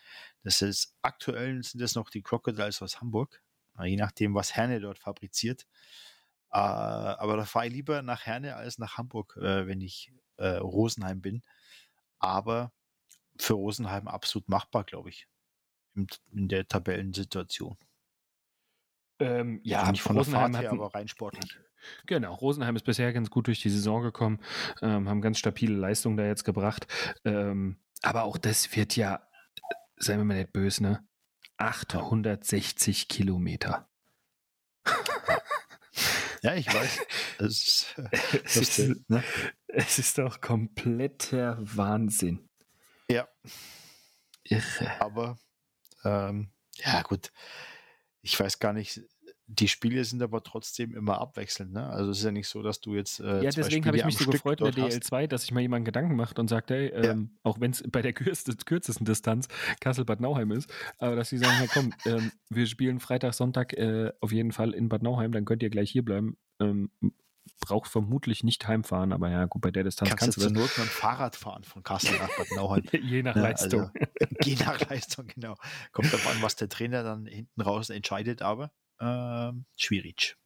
Das ist aktuell sind es noch die Crocodiles aus Hamburg, je nachdem, was Herne dort fabriziert. Äh, aber da fahre ich lieber nach Herne als nach Hamburg, äh, wenn ich äh, Rosenheim bin. Aber für Rosenheim absolut machbar, glaube ich, in der Tabellensituation. Ähm, ja, Also nicht von der Rosenheim Fahrt her, aber rein sportlich. Genau, Rosenheim ist bisher ganz gut durch die Saison gekommen, ähm, haben ganz stabile Leistungen da jetzt gebracht. Ähm, aber auch das wird ja, seien wir mal nicht böse, ne? 860 Kilometer. (laughs) Ja, ich weiß. Das ist, Es ist, ne? es ist doch kompletter Wahnsinn. Ja. Irre. Aber ähm, ja, gut. Ich weiß gar nicht. Die Spiele sind aber trotzdem immer abwechselnd. Ne? Also es ist ja nicht so, dass du jetzt. Äh, Ja, deswegen habe ich mich so Stück gefreut in der dort hast. DL2, dass sich mal jemand Gedanken macht und sagt, hey, Ja. ähm, auch wenn es bei der kürzesten, kürzesten Distanz Kassel-Bad Nauheim ist, aber dass sie sagen, ja komm, ähm, wir spielen Freitag, Sonntag äh, auf jeden Fall in Bad Nauheim, dann könnt ihr gleich hier bleiben. Ähm, braucht vermutlich nicht heimfahren, aber ja, gut, bei der Distanz Kannst, kannst, du zur du Not mit dem Fahrrad fahren von Kassel nach Bad Nauheim. das. (laughs) Je nach Ne, Leistung. Also, (laughs) je nach Leistung, genau. Kommt davon an, was der Trainer dann hinten raus entscheidet, aber ähm, schwierig.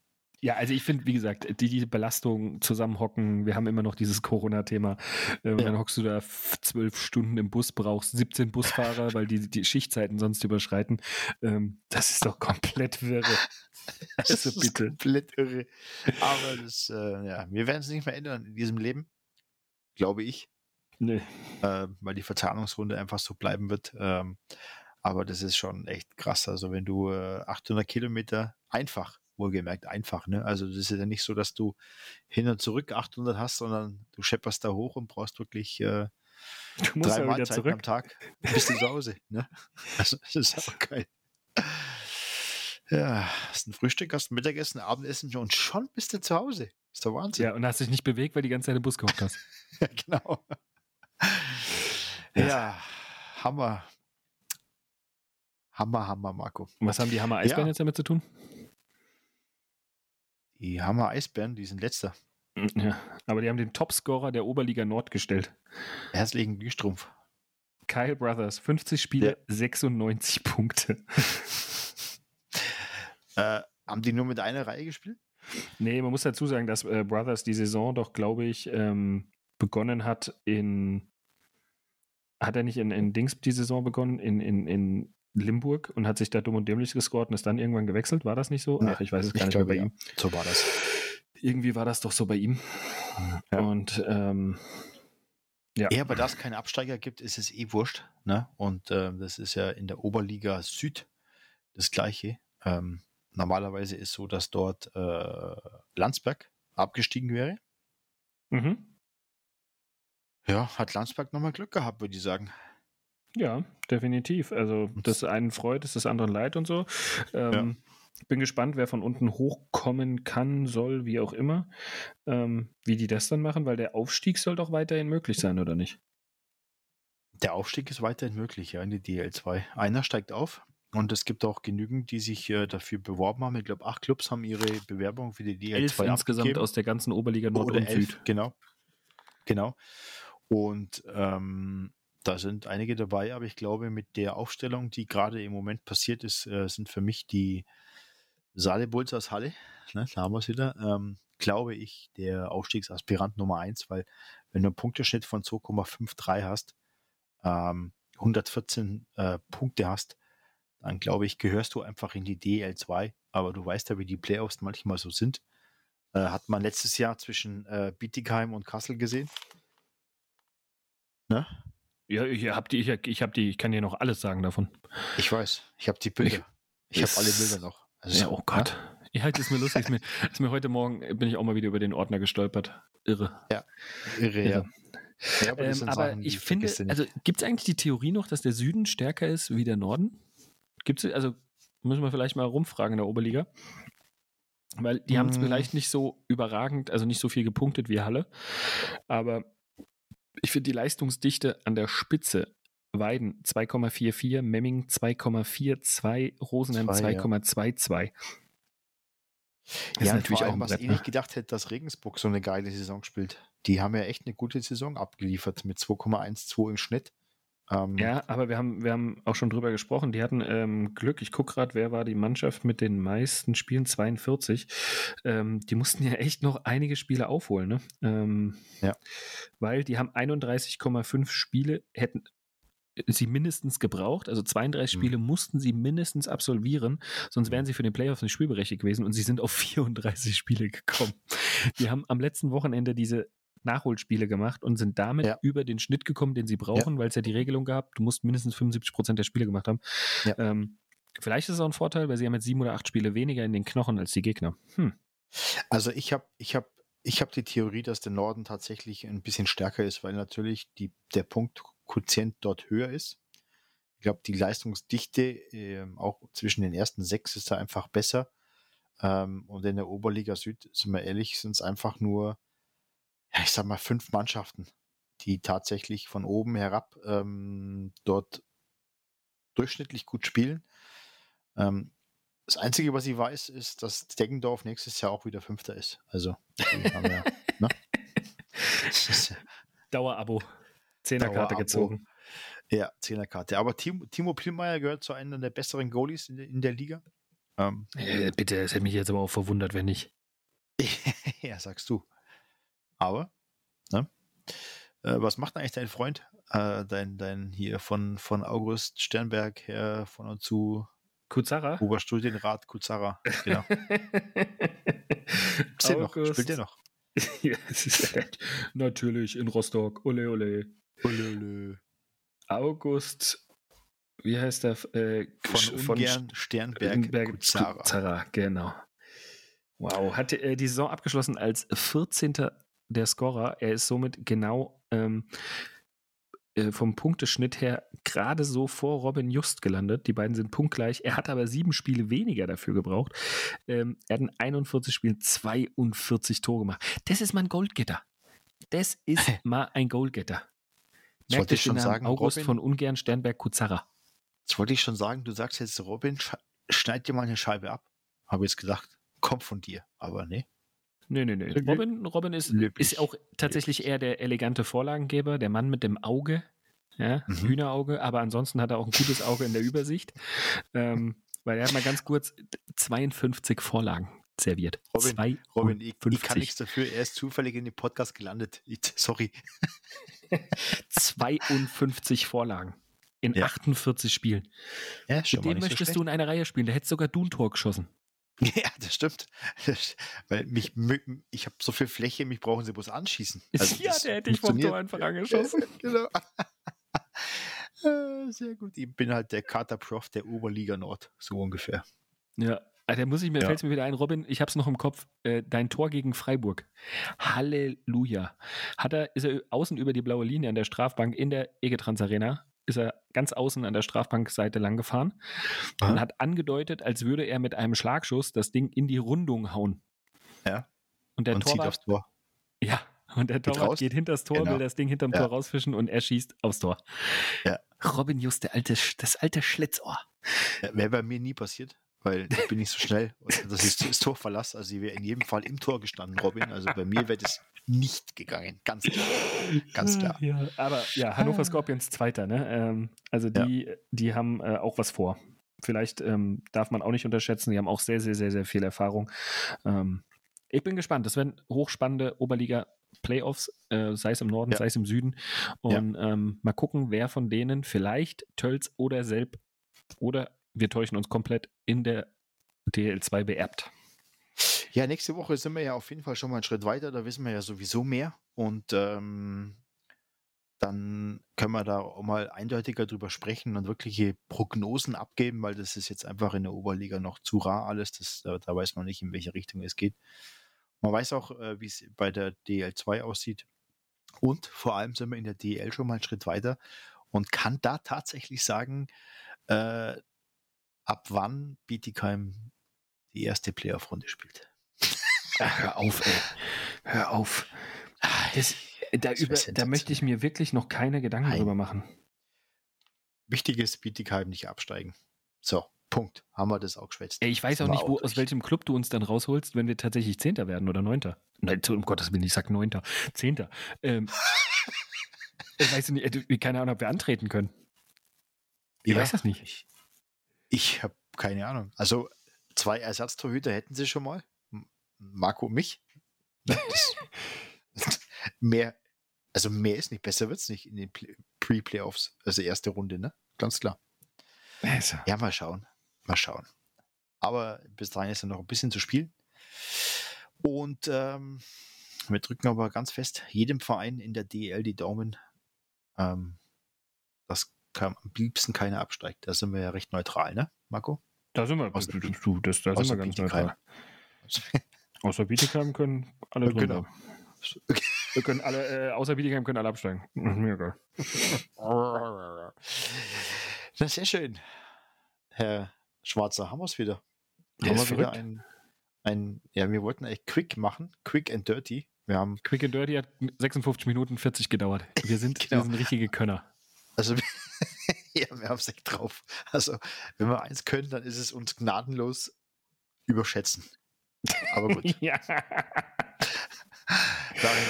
Ja, also ich finde, wie gesagt, die, die Belastung zusammenhocken, wir haben immer noch dieses Corona-Thema. Äh, und Ja. Dann hockst du da zwölf Stunden im Bus, brauchst 17 Busfahrer, weil die die Schichtzeiten sonst überschreiten. Ähm, das ist doch komplett wirre. (laughs) Also ist bitte. komplett irre. Aber das, äh, ja, wir werden es nicht mehr ändern in diesem Leben, glaube ich. Nee. äh, weil die Verzahnungsrunde einfach so bleiben wird. Ähm, aber das ist schon echt krass. Also wenn du äh, 800 Kilometer einfach, wohlgemerkt einfach, ne? Also das ist ja nicht so, dass du hin und zurück 800 hast, sondern du schepperst da hoch und brauchst wirklich äh, Du musst drei ja Mahlzeiten zurück. am Tag, bist du zu Hause. Ne? (laughs) Also das ist auch geil. Ja, hast ein Frühstück, hast ein Mittagessen, Abendessen und schon bist du zu Hause. Ist doch Wahnsinn. Ja, und hast dich nicht bewegt, weil die ganze Zeit im Bus gehockt hast. (laughs) Ja, genau. Ja, Hammer. Hammer, Hammer, Marco. Und was haben die Hammer Eisbären Ja. jetzt damit zu tun? Die Hammer Eisbären, die sind letzter. Ja, aber die haben den Topscorer der Oberliga Nord gestellt. Herzlichen Glühstrumpf. Kyle Brothers, 50 Spiele, 96 Punkte. (laughs) Äh, haben die nur mit einer Reihe gespielt? Nee, man muss dazu sagen, dass äh, Brothers die Saison doch, glaube ich, ähm, begonnen hat in. Hat er nicht in, in Dings die Saison begonnen? In, in, in Limburg und hat sich da dumm und dämlich gescored und ist dann irgendwann gewechselt? War das nicht so? Ach, ich weiß es gar nicht mehr bei ja. ihm. So war das. Irgendwie war das doch so bei ihm. Ja. Und ähm, ja. Ja, aber da es keine Absteiger gibt, ist es eh wurscht. Ne? Und ähm, das ist ja in der Oberliga Süd das Gleiche. Ähm, normalerweise ist so, dass dort äh, Landsberg abgestiegen wäre. Mhm. Ja, hat Landsberg nochmal Glück gehabt, würde ich sagen. Ja, definitiv. Also das einen freut, ist das anderen leid und so. Ähm, Bin gespannt, wer von unten hochkommen kann, soll, wie auch immer. Ähm, wie die das dann machen, weil der Aufstieg soll doch weiterhin möglich sein, oder nicht? Der Aufstieg ist weiterhin möglich, ja, in die DL2. Einer steigt auf und es gibt auch genügend, die sich äh, dafür beworben haben. Ich glaube, acht Clubs haben ihre Bewerbung für die DL2 Elf insgesamt abgegeben. aus der ganzen Oberliga Nord Oder und elf, Süd. Genau. Genau. Und ähm, da sind einige dabei, aber ich glaube, mit der Aufstellung, die gerade im Moment passiert ist, äh, sind für mich die Saale Bulls aus Halle, ne, da haben wir es wieder, ähm, glaube ich, der Aufstiegsaspirant Nummer eins, weil wenn du einen Punkteschnitt von 2,53 hast, ähm, 114 äh, Punkte hast, dann glaube ich, gehörst du einfach in die DL2. Aber du weißt ja, wie die Playoffs manchmal so sind. Äh, hat man letztes Jahr zwischen äh, Bietigheim und Kassel gesehen. Ne? Ja, ich hab die, ich, ich hab die, ich kann dir noch alles sagen davon. Ich weiß, ich habe die Bilder. Ich, Ist- habe alle Bilder noch. Also, Ja, oh Gott. Ja, das ist mir lustig. Ist mir, (laughs) ist mir heute Morgen bin ich auch mal wieder über den Ordner gestolpert. Irre. Irre, ja. Irre. ja aber, das Ähm, aber Sachen, ich finde, also gibt es eigentlich die Theorie noch, dass der Süden stärker ist wie der Norden? Gibt es, also müssen wir vielleicht mal rumfragen in der Oberliga. Weil die haben es Mm. vielleicht nicht so überragend, also nicht so viel gepunktet wie Halle. Aber ich finde die Leistungsdichte an der Spitze. Weiden 2,44, Memming 2,42, Rosenheim Zwei, ja. 2,22. Das ja, ist natürlich vor auch allem, ein was ich ne? nicht gedacht hätte, dass Regensburg so eine geile Saison spielt. Die haben ja echt eine gute Saison abgeliefert mit 2,12 im Schnitt. Ähm, Ja, aber wir haben, wir haben auch schon drüber gesprochen. Die hatten ähm, Glück. Ich gucke gerade, wer war die Mannschaft mit den meisten Spielen? 42. Ähm, die mussten ja echt noch einige Spiele aufholen, ne? Ähm, Ja. Weil die haben 31,5 Spiele, hätten sie mindestens gebraucht. Also 32 Mhm. Spiele mussten sie mindestens absolvieren, sonst wären sie für den Playoffs nicht spielberechtigt gewesen und sie sind auf 34 Spiele gekommen. Die haben am letzten Wochenende diese Nachholspiele gemacht und sind damit Ja. über den Schnitt gekommen, den sie brauchen, weil es ja die Regelung gab, du musst mindestens 75 Prozent der Spiele gemacht haben. Ja. Ähm, vielleicht ist es auch ein Vorteil, weil sie haben jetzt sieben oder acht Spiele weniger in den Knochen als die Gegner. Hm. Also ich habe ich hab, ich hab die Theorie, dass der Norden tatsächlich ein bisschen stärker ist, weil natürlich die, der Punktquotient dort höher ist. Ich glaube, die Leistungsdichte ähm, auch zwischen den ersten sechs ist da einfach besser. Ähm, und in der Oberliga Süd, sind wir ehrlich, sind es einfach nur, ja, ich sag mal, fünf Mannschaften, die tatsächlich von oben herab ähm, dort durchschnittlich gut spielen. Ähm, das Einzige, was ich weiß, ist, dass Deggendorf nächstes Jahr auch wieder Fünfter ist. Also, ja, ne? (laughs) Dauerabo. Zehnerkarte Dauerabo. gezogen. Ja, Zehnerkarte. Aber Timo, Timo Pielmeier gehört zu einem der besseren Goalies in der, in der Liga. Ähm, Äh, bitte, es hätte mich jetzt aber auch verwundert, wenn nicht. (laughs) ja, sagst du. Aber, ne? Äh, was macht eigentlich dein Freund? Äh, dein, dein hier von, von August Sternberg her von und zu Kuzara? Oberstudienrat Kuzara. Genau. (laughs) Den noch? Spielt der noch? (laughs) ja, Natürlich in Rostock. Ole, ole. Ole, ole. August, wie heißt der? Äh, Von Ungern Sternberg Berg Kuzara. Kuzara, genau. Wow, hat äh, die Saison abgeschlossen als 14. der Scorer. Er ist somit genau ähm, äh, vom Punkteschnitt her gerade so vor Robin Just gelandet. Die beiden sind punktgleich. Er hat aber sieben Spiele weniger dafür gebraucht. Ähm, er hat in 41 Spielen 42 Tore gemacht. Das ist (laughs) mal ein Goldgetter. Das ist mal ein Goalgetter. Das wollte ich schon sagen, August Robin. von Ungern Sternberg Kuzara. Jetzt wollte ich schon sagen, du sagst jetzt, Robin, sch- schneid dir mal eine Scheibe ab. Habe jetzt gedacht, kommt von dir. Aber nee. Nee, nee, nee. Robin, Robin ist, ist auch tatsächlich eher der elegante Vorlagengeber, der Mann mit dem Auge, ja, Mhm. Hühnerauge, aber ansonsten hat er auch ein gutes Auge in der Übersicht, ähm, weil er hat mal ganz kurz 52 Vorlagen serviert. Robin, Robin, ich, ich kann 52. nichts dafür. Er ist zufällig in den Podcast gelandet. Ich, sorry. 52 Vorlagen in Ja. 48 Spielen. Ja, Mit dem möchtest du in einer Reihe spielen. Der hätte sogar du ein Tor geschossen. (laughs) Ja, das stimmt. Weil mich, ich habe so viel Fläche, mich brauchen sie bloß anschießen. Also ja, der hätte ich vom. Tor einfach angeschossen. (laughs) genau. Äh, (laughs) Sehr gut. Ich bin halt der Kater Prof der Oberliga Nord, so ungefähr. Ja, ah, da muss ich mir, Ja. fällt mir wieder ein, Robin, ich hab's noch im Kopf, äh, dein Tor gegen Freiburg. Halleluja. Hat er, ist er außen über die blaue Linie an der Strafbank in der Egetrans Arena ist er ganz außen an der Strafbankseite lang gefahren Aha. und hat angedeutet, als würde er mit einem Schlagschuss das Ding in die Rundung hauen. Ja. Und der und zieht Torwart, aufs Tor. ja, und der Torwart raus? geht hinters Tor, Genau. will das Ding hinterm Ja. Tor rausfischen und er schießt aufs Tor. Ja. Robin Just, der alte, das alte Schlitzohr. Ja, Wäre bei mir nie passiert, weil ich bin nicht so schnell. Und Das ist das Tor verlassen. Also ich wäre in jedem Fall im Tor gestanden, Robin. Also bei mir wäre das nicht gegangen. Ganz klar. Ganz klar. Ja, aber ja, Hannover Scorpions Zweiter, ne? Ähm, also Ja. die, die haben äh, auch was vor. Vielleicht ähm, darf man auch nicht unterschätzen, die haben auch sehr, sehr, sehr, sehr viel Erfahrung. Ähm, ich bin gespannt. Das werden hochspannende Oberliga-Playoffs, äh, sei es im Norden, Ja. sei es im Süden. Und ähm, mal gucken, wer von denen vielleicht Tölz oder Selb oder wir täuschen uns komplett in der DL2 beerbt. Ja, nächste Woche sind wir ja auf jeden Fall schon mal einen Schritt weiter. Da wissen wir ja sowieso mehr. Und ähm, dann können wir da auch mal eindeutiger drüber sprechen und wirkliche Prognosen abgeben, weil das ist jetzt einfach in der Oberliga noch zu rar alles. Das, da, da weiß man nicht, in welche Richtung es geht. Man weiß auch, äh, wie es bei der DL2 aussieht. Und vor allem sind wir in der DL schon mal einen Schritt weiter und kann da tatsächlich sagen, äh, ab wann Bietigheim die erste Playoff-Runde spielt. Ach, hör (laughs) auf, ey. Hör auf. Das, da, Das wär über, da möchte ich mir wirklich noch keine Gedanken Nein. drüber machen. Wichtig ist, Bietigheim nicht absteigen. So, Punkt. Haben wir das auch geschwätzt. Ey, ich weiß auch nicht, wo, auch aus welchem Club du uns dann rausholst, wenn wir tatsächlich Zehnter werden oder Neunter. Nein, um Gottes Willen, ich sag Neunter. Zehnter. Ähm, (laughs) ich weiß nicht, äh, keine Ahnung, ob wir antreten können. Ich weiß das nicht. Ich, ich habe keine Ahnung. Also, zwei Ersatztorhüter hätten sie schon mal. Marco und mich. (laughs) Mehr, also mehr ist nicht, besser wird es nicht in den Play- Pre-Playoffs, also erste Runde, ne? Ganz klar. Also, Ja, mal schauen. Mal schauen. Aber bis dahin ist ja noch ein bisschen zu spielen. Und ähm, wir drücken aber ganz fest jedem Verein in der DL die Daumen, ähm, dass am liebsten keiner absteigt. Da sind wir ja recht neutral, ne, Marco? da sind wir, Außer- du, das, da sind wir ganz neutral. (laughs) Außer Bietigheim können alle drin Genau. bleiben. Wir können alle, äh, außer Bietigheim können alle absteigen. Mir egal. (laughs) Na, sehr schön. Herr Schwarzer, haben wir es wieder. Der haben ist wir wieder ein, ein, ja, wir wollten eigentlich quick machen, quick and dirty. Wir haben, Quick and Dirty hat 56 Minuten 40 gedauert. Wir sind, (laughs) Genau. wir sind richtige Könner. also, ja, wir haben es echt drauf. Also, wenn wir eins können, dann ist es uns gnadenlos überschätzen. Aber gut. (laughs) ja. Darin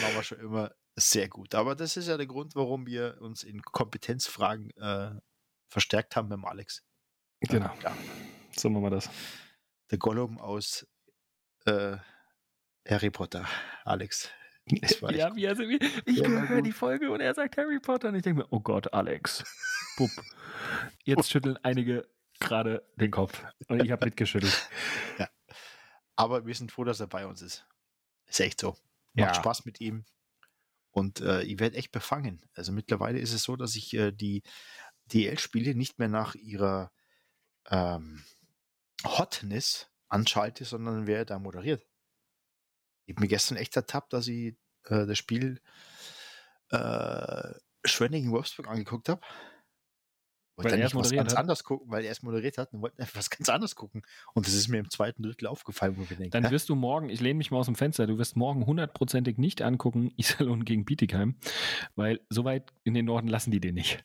waren wir schon immer sehr gut. Aber das ist ja der Grund, warum wir uns in Kompetenzfragen äh, verstärkt haben dem Alex. Genau. Ja, So machen wir das. der Gollum aus äh, Harry Potter, Alex. Ja, wie, also, wie, (laughs) ich Ja, höre gut. die Folge und er sagt Harry Potter und ich denke mir, oh Gott, Alex. Pup. Jetzt (laughs) schütteln einige gerade den Kopf. Und ich habe mitgeschüttelt. (laughs) Aber wir sind froh, dass er bei uns ist. Ist echt so. Ja. Macht Spaß mit ihm. Und äh, ich werde echt befangen. Also mittlerweile ist es so, dass ich äh, die DL-Spiele nicht mehr nach ihrer ähm, Hotness anschalte, sondern wer da moderiert. Ich habe mir gestern echt ertappt, dass ich äh, das Spiel äh, Schwenningen-Wolfsburg angeguckt habe. Weil Wollte er eigentlich was ganz hat? anders gucken, weil er es moderiert hat und wollte einfach was ganz anderes gucken. Und das ist mir im zweiten Drittel aufgefallen, wo wir denken, Dann wirst du morgen, ich lehne mich mal aus dem Fenster, du wirst morgen hundertprozentig nicht angucken, (laughs) Iserlohn gegen Bietigheim, weil so weit in den Norden lassen die den nicht.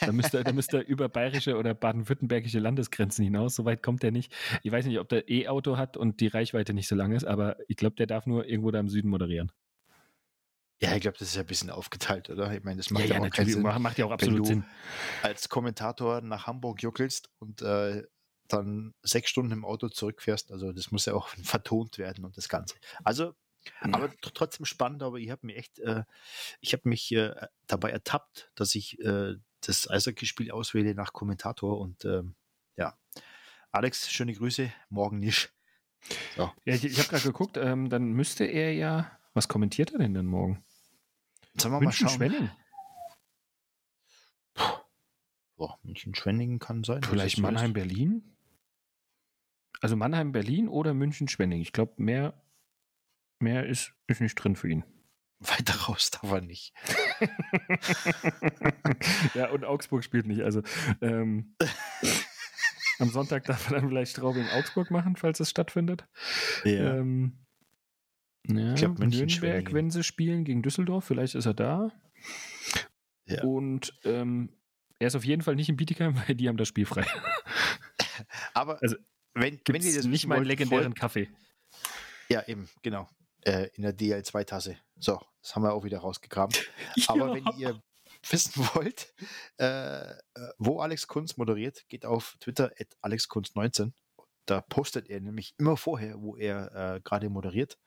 Da müsste, da müsste er (laughs) über bayerische oder baden-württembergische Landesgrenzen hinaus. So weit kommt er nicht. Ich weiß nicht, ob der E-Auto hat und die Reichweite nicht so lang ist, aber ich glaube, der darf nur irgendwo da im Süden moderieren. Ja, ich glaube, das ist ja ein bisschen aufgeteilt, oder? Ich meine, das macht ja, auch keinen. Sinn, Macht, ja auch absolut du- Sinn. als Kommentator nach Hamburg juckelst und äh, dann sechs Stunden im Auto zurückfährst. Also das muss ja auch (laughs) vertont werden und das Ganze. Also, aber tr- trotzdem spannend, aber ich habe mir echt, äh, ich habe mich äh, dabei ertappt, dass ich äh, das Eishockey-Spiel auswähle nach Kommentator und ähm, ja. Alex, schöne Grüße, morgen nicht. Ja, ich ich habe gerade geguckt, ähm, dann müsste er ja. Was kommentiert er denn denn morgen? Sollen wir mal München schauen? Schwenning. Boah, München-Schwenningen kann sein. Vielleicht so. Mannheim, Berlin? Also Mannheim, Berlin oder München, Schwenning. Ich glaube, mehr, mehr ist, ist nicht drin für ihn. Weiter raus darf er nicht. (laughs) ja, und Augsburg spielt nicht. Also ähm, am Sonntag darf er dann vielleicht Straubing Augsburg machen, falls es stattfindet. Ja. Ähm, ja, Ich glaub, München, Nürnberg, Schwenningen. wenn sie spielen gegen Düsseldorf, vielleicht ist er da. Ja. Und ähm, er ist auf jeden Fall nicht in Bietigheim, (laughs) weil die haben das Spiel frei. Aber Also, wenn, wenn ihr das nicht meinen wollt, legendären Kaffee. Ja, eben, genau. Äh, in der DL2-Tasse. So, das haben wir auch wieder rausgegraben. (laughs) Aber wenn ihr wissen (laughs) wollt, äh, äh, wo Alex Kunz moderiert, geht auf Twitter at alexkunz19. Da postet er nämlich immer vorher, wo er äh, gerade moderiert.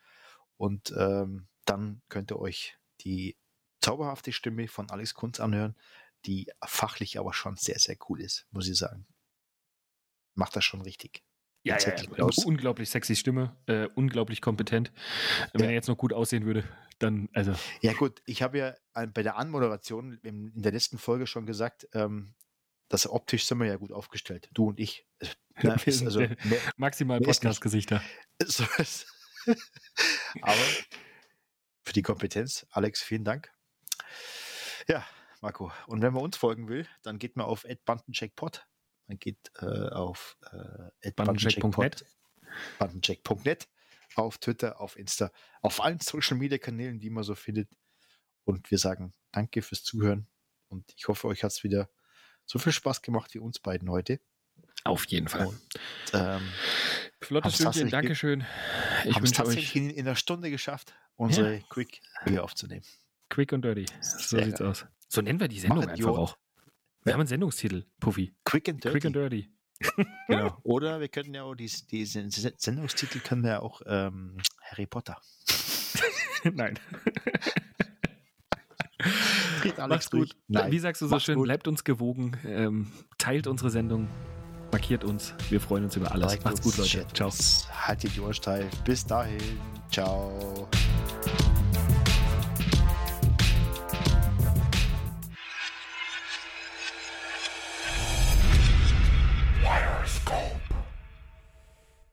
Und ähm, dann könnt ihr euch die zauberhafte Stimme von Alex Kunz anhören, die fachlich aber schon sehr, sehr cool ist, muss ich sagen. Macht das schon richtig. Ja, ja, ja. unglaublich sexy Stimme, äh, unglaublich kompetent. Wenn Ja. er jetzt noch gut aussehen würde, dann, also, Ja gut, ich habe ja an- bei der Anmoderation in, der letzten Folge schon gesagt, ähm, dass optisch sind wir ja gut aufgestellt, du und ich. (laughs) Äh, ist sind also der- mehr, maximal? Podcast-Gesichter. (laughs) so. (laughs) Aber für die Kompetenz, Alex, vielen Dank. Ja, Marco. Und wenn man uns folgen will, dann geht man auf @bandencheckpod. Man geht äh, auf äh, Bandencheck.net. bandencheck.net auf Twitter, auf Insta, auf allen Social Media Kanälen, die man so findet. Und wir sagen Danke fürs Zuhören. Und ich hoffe, euch hat es wieder so viel Spaß gemacht wie uns beiden heute. Auf jeden Fall. Und, ähm, Flottes tatsächlich- Dankeschön. Ich haben es tatsächlich in, in einer Stunde geschafft, unsere Quick wieder aufzunehmen. quick und dirty. So Sehr sieht's geil. aus. So nennen wir die Sendung Machet, einfach Jo. auch. Wir haben einen Sendungstitel, Puffy. Quick and Dirty. Quick and dirty. (laughs) Genau. Oder wir könnten ja auch diesen, diesen Sendungstitel können wir ja auch ähm, Harry Potter. (laughs) Nein. (laughs) Dreht Macht's gut. Nein. Wie sagst du so Macht's schön, gut. bleibt uns gewogen, ähm, teilt unsere Sendung, markiert uns. Wir freuen uns über alles. Liked Macht's gut, Leute. Ciao. Haltet die Ohren steif. Bis dahin. Ciao.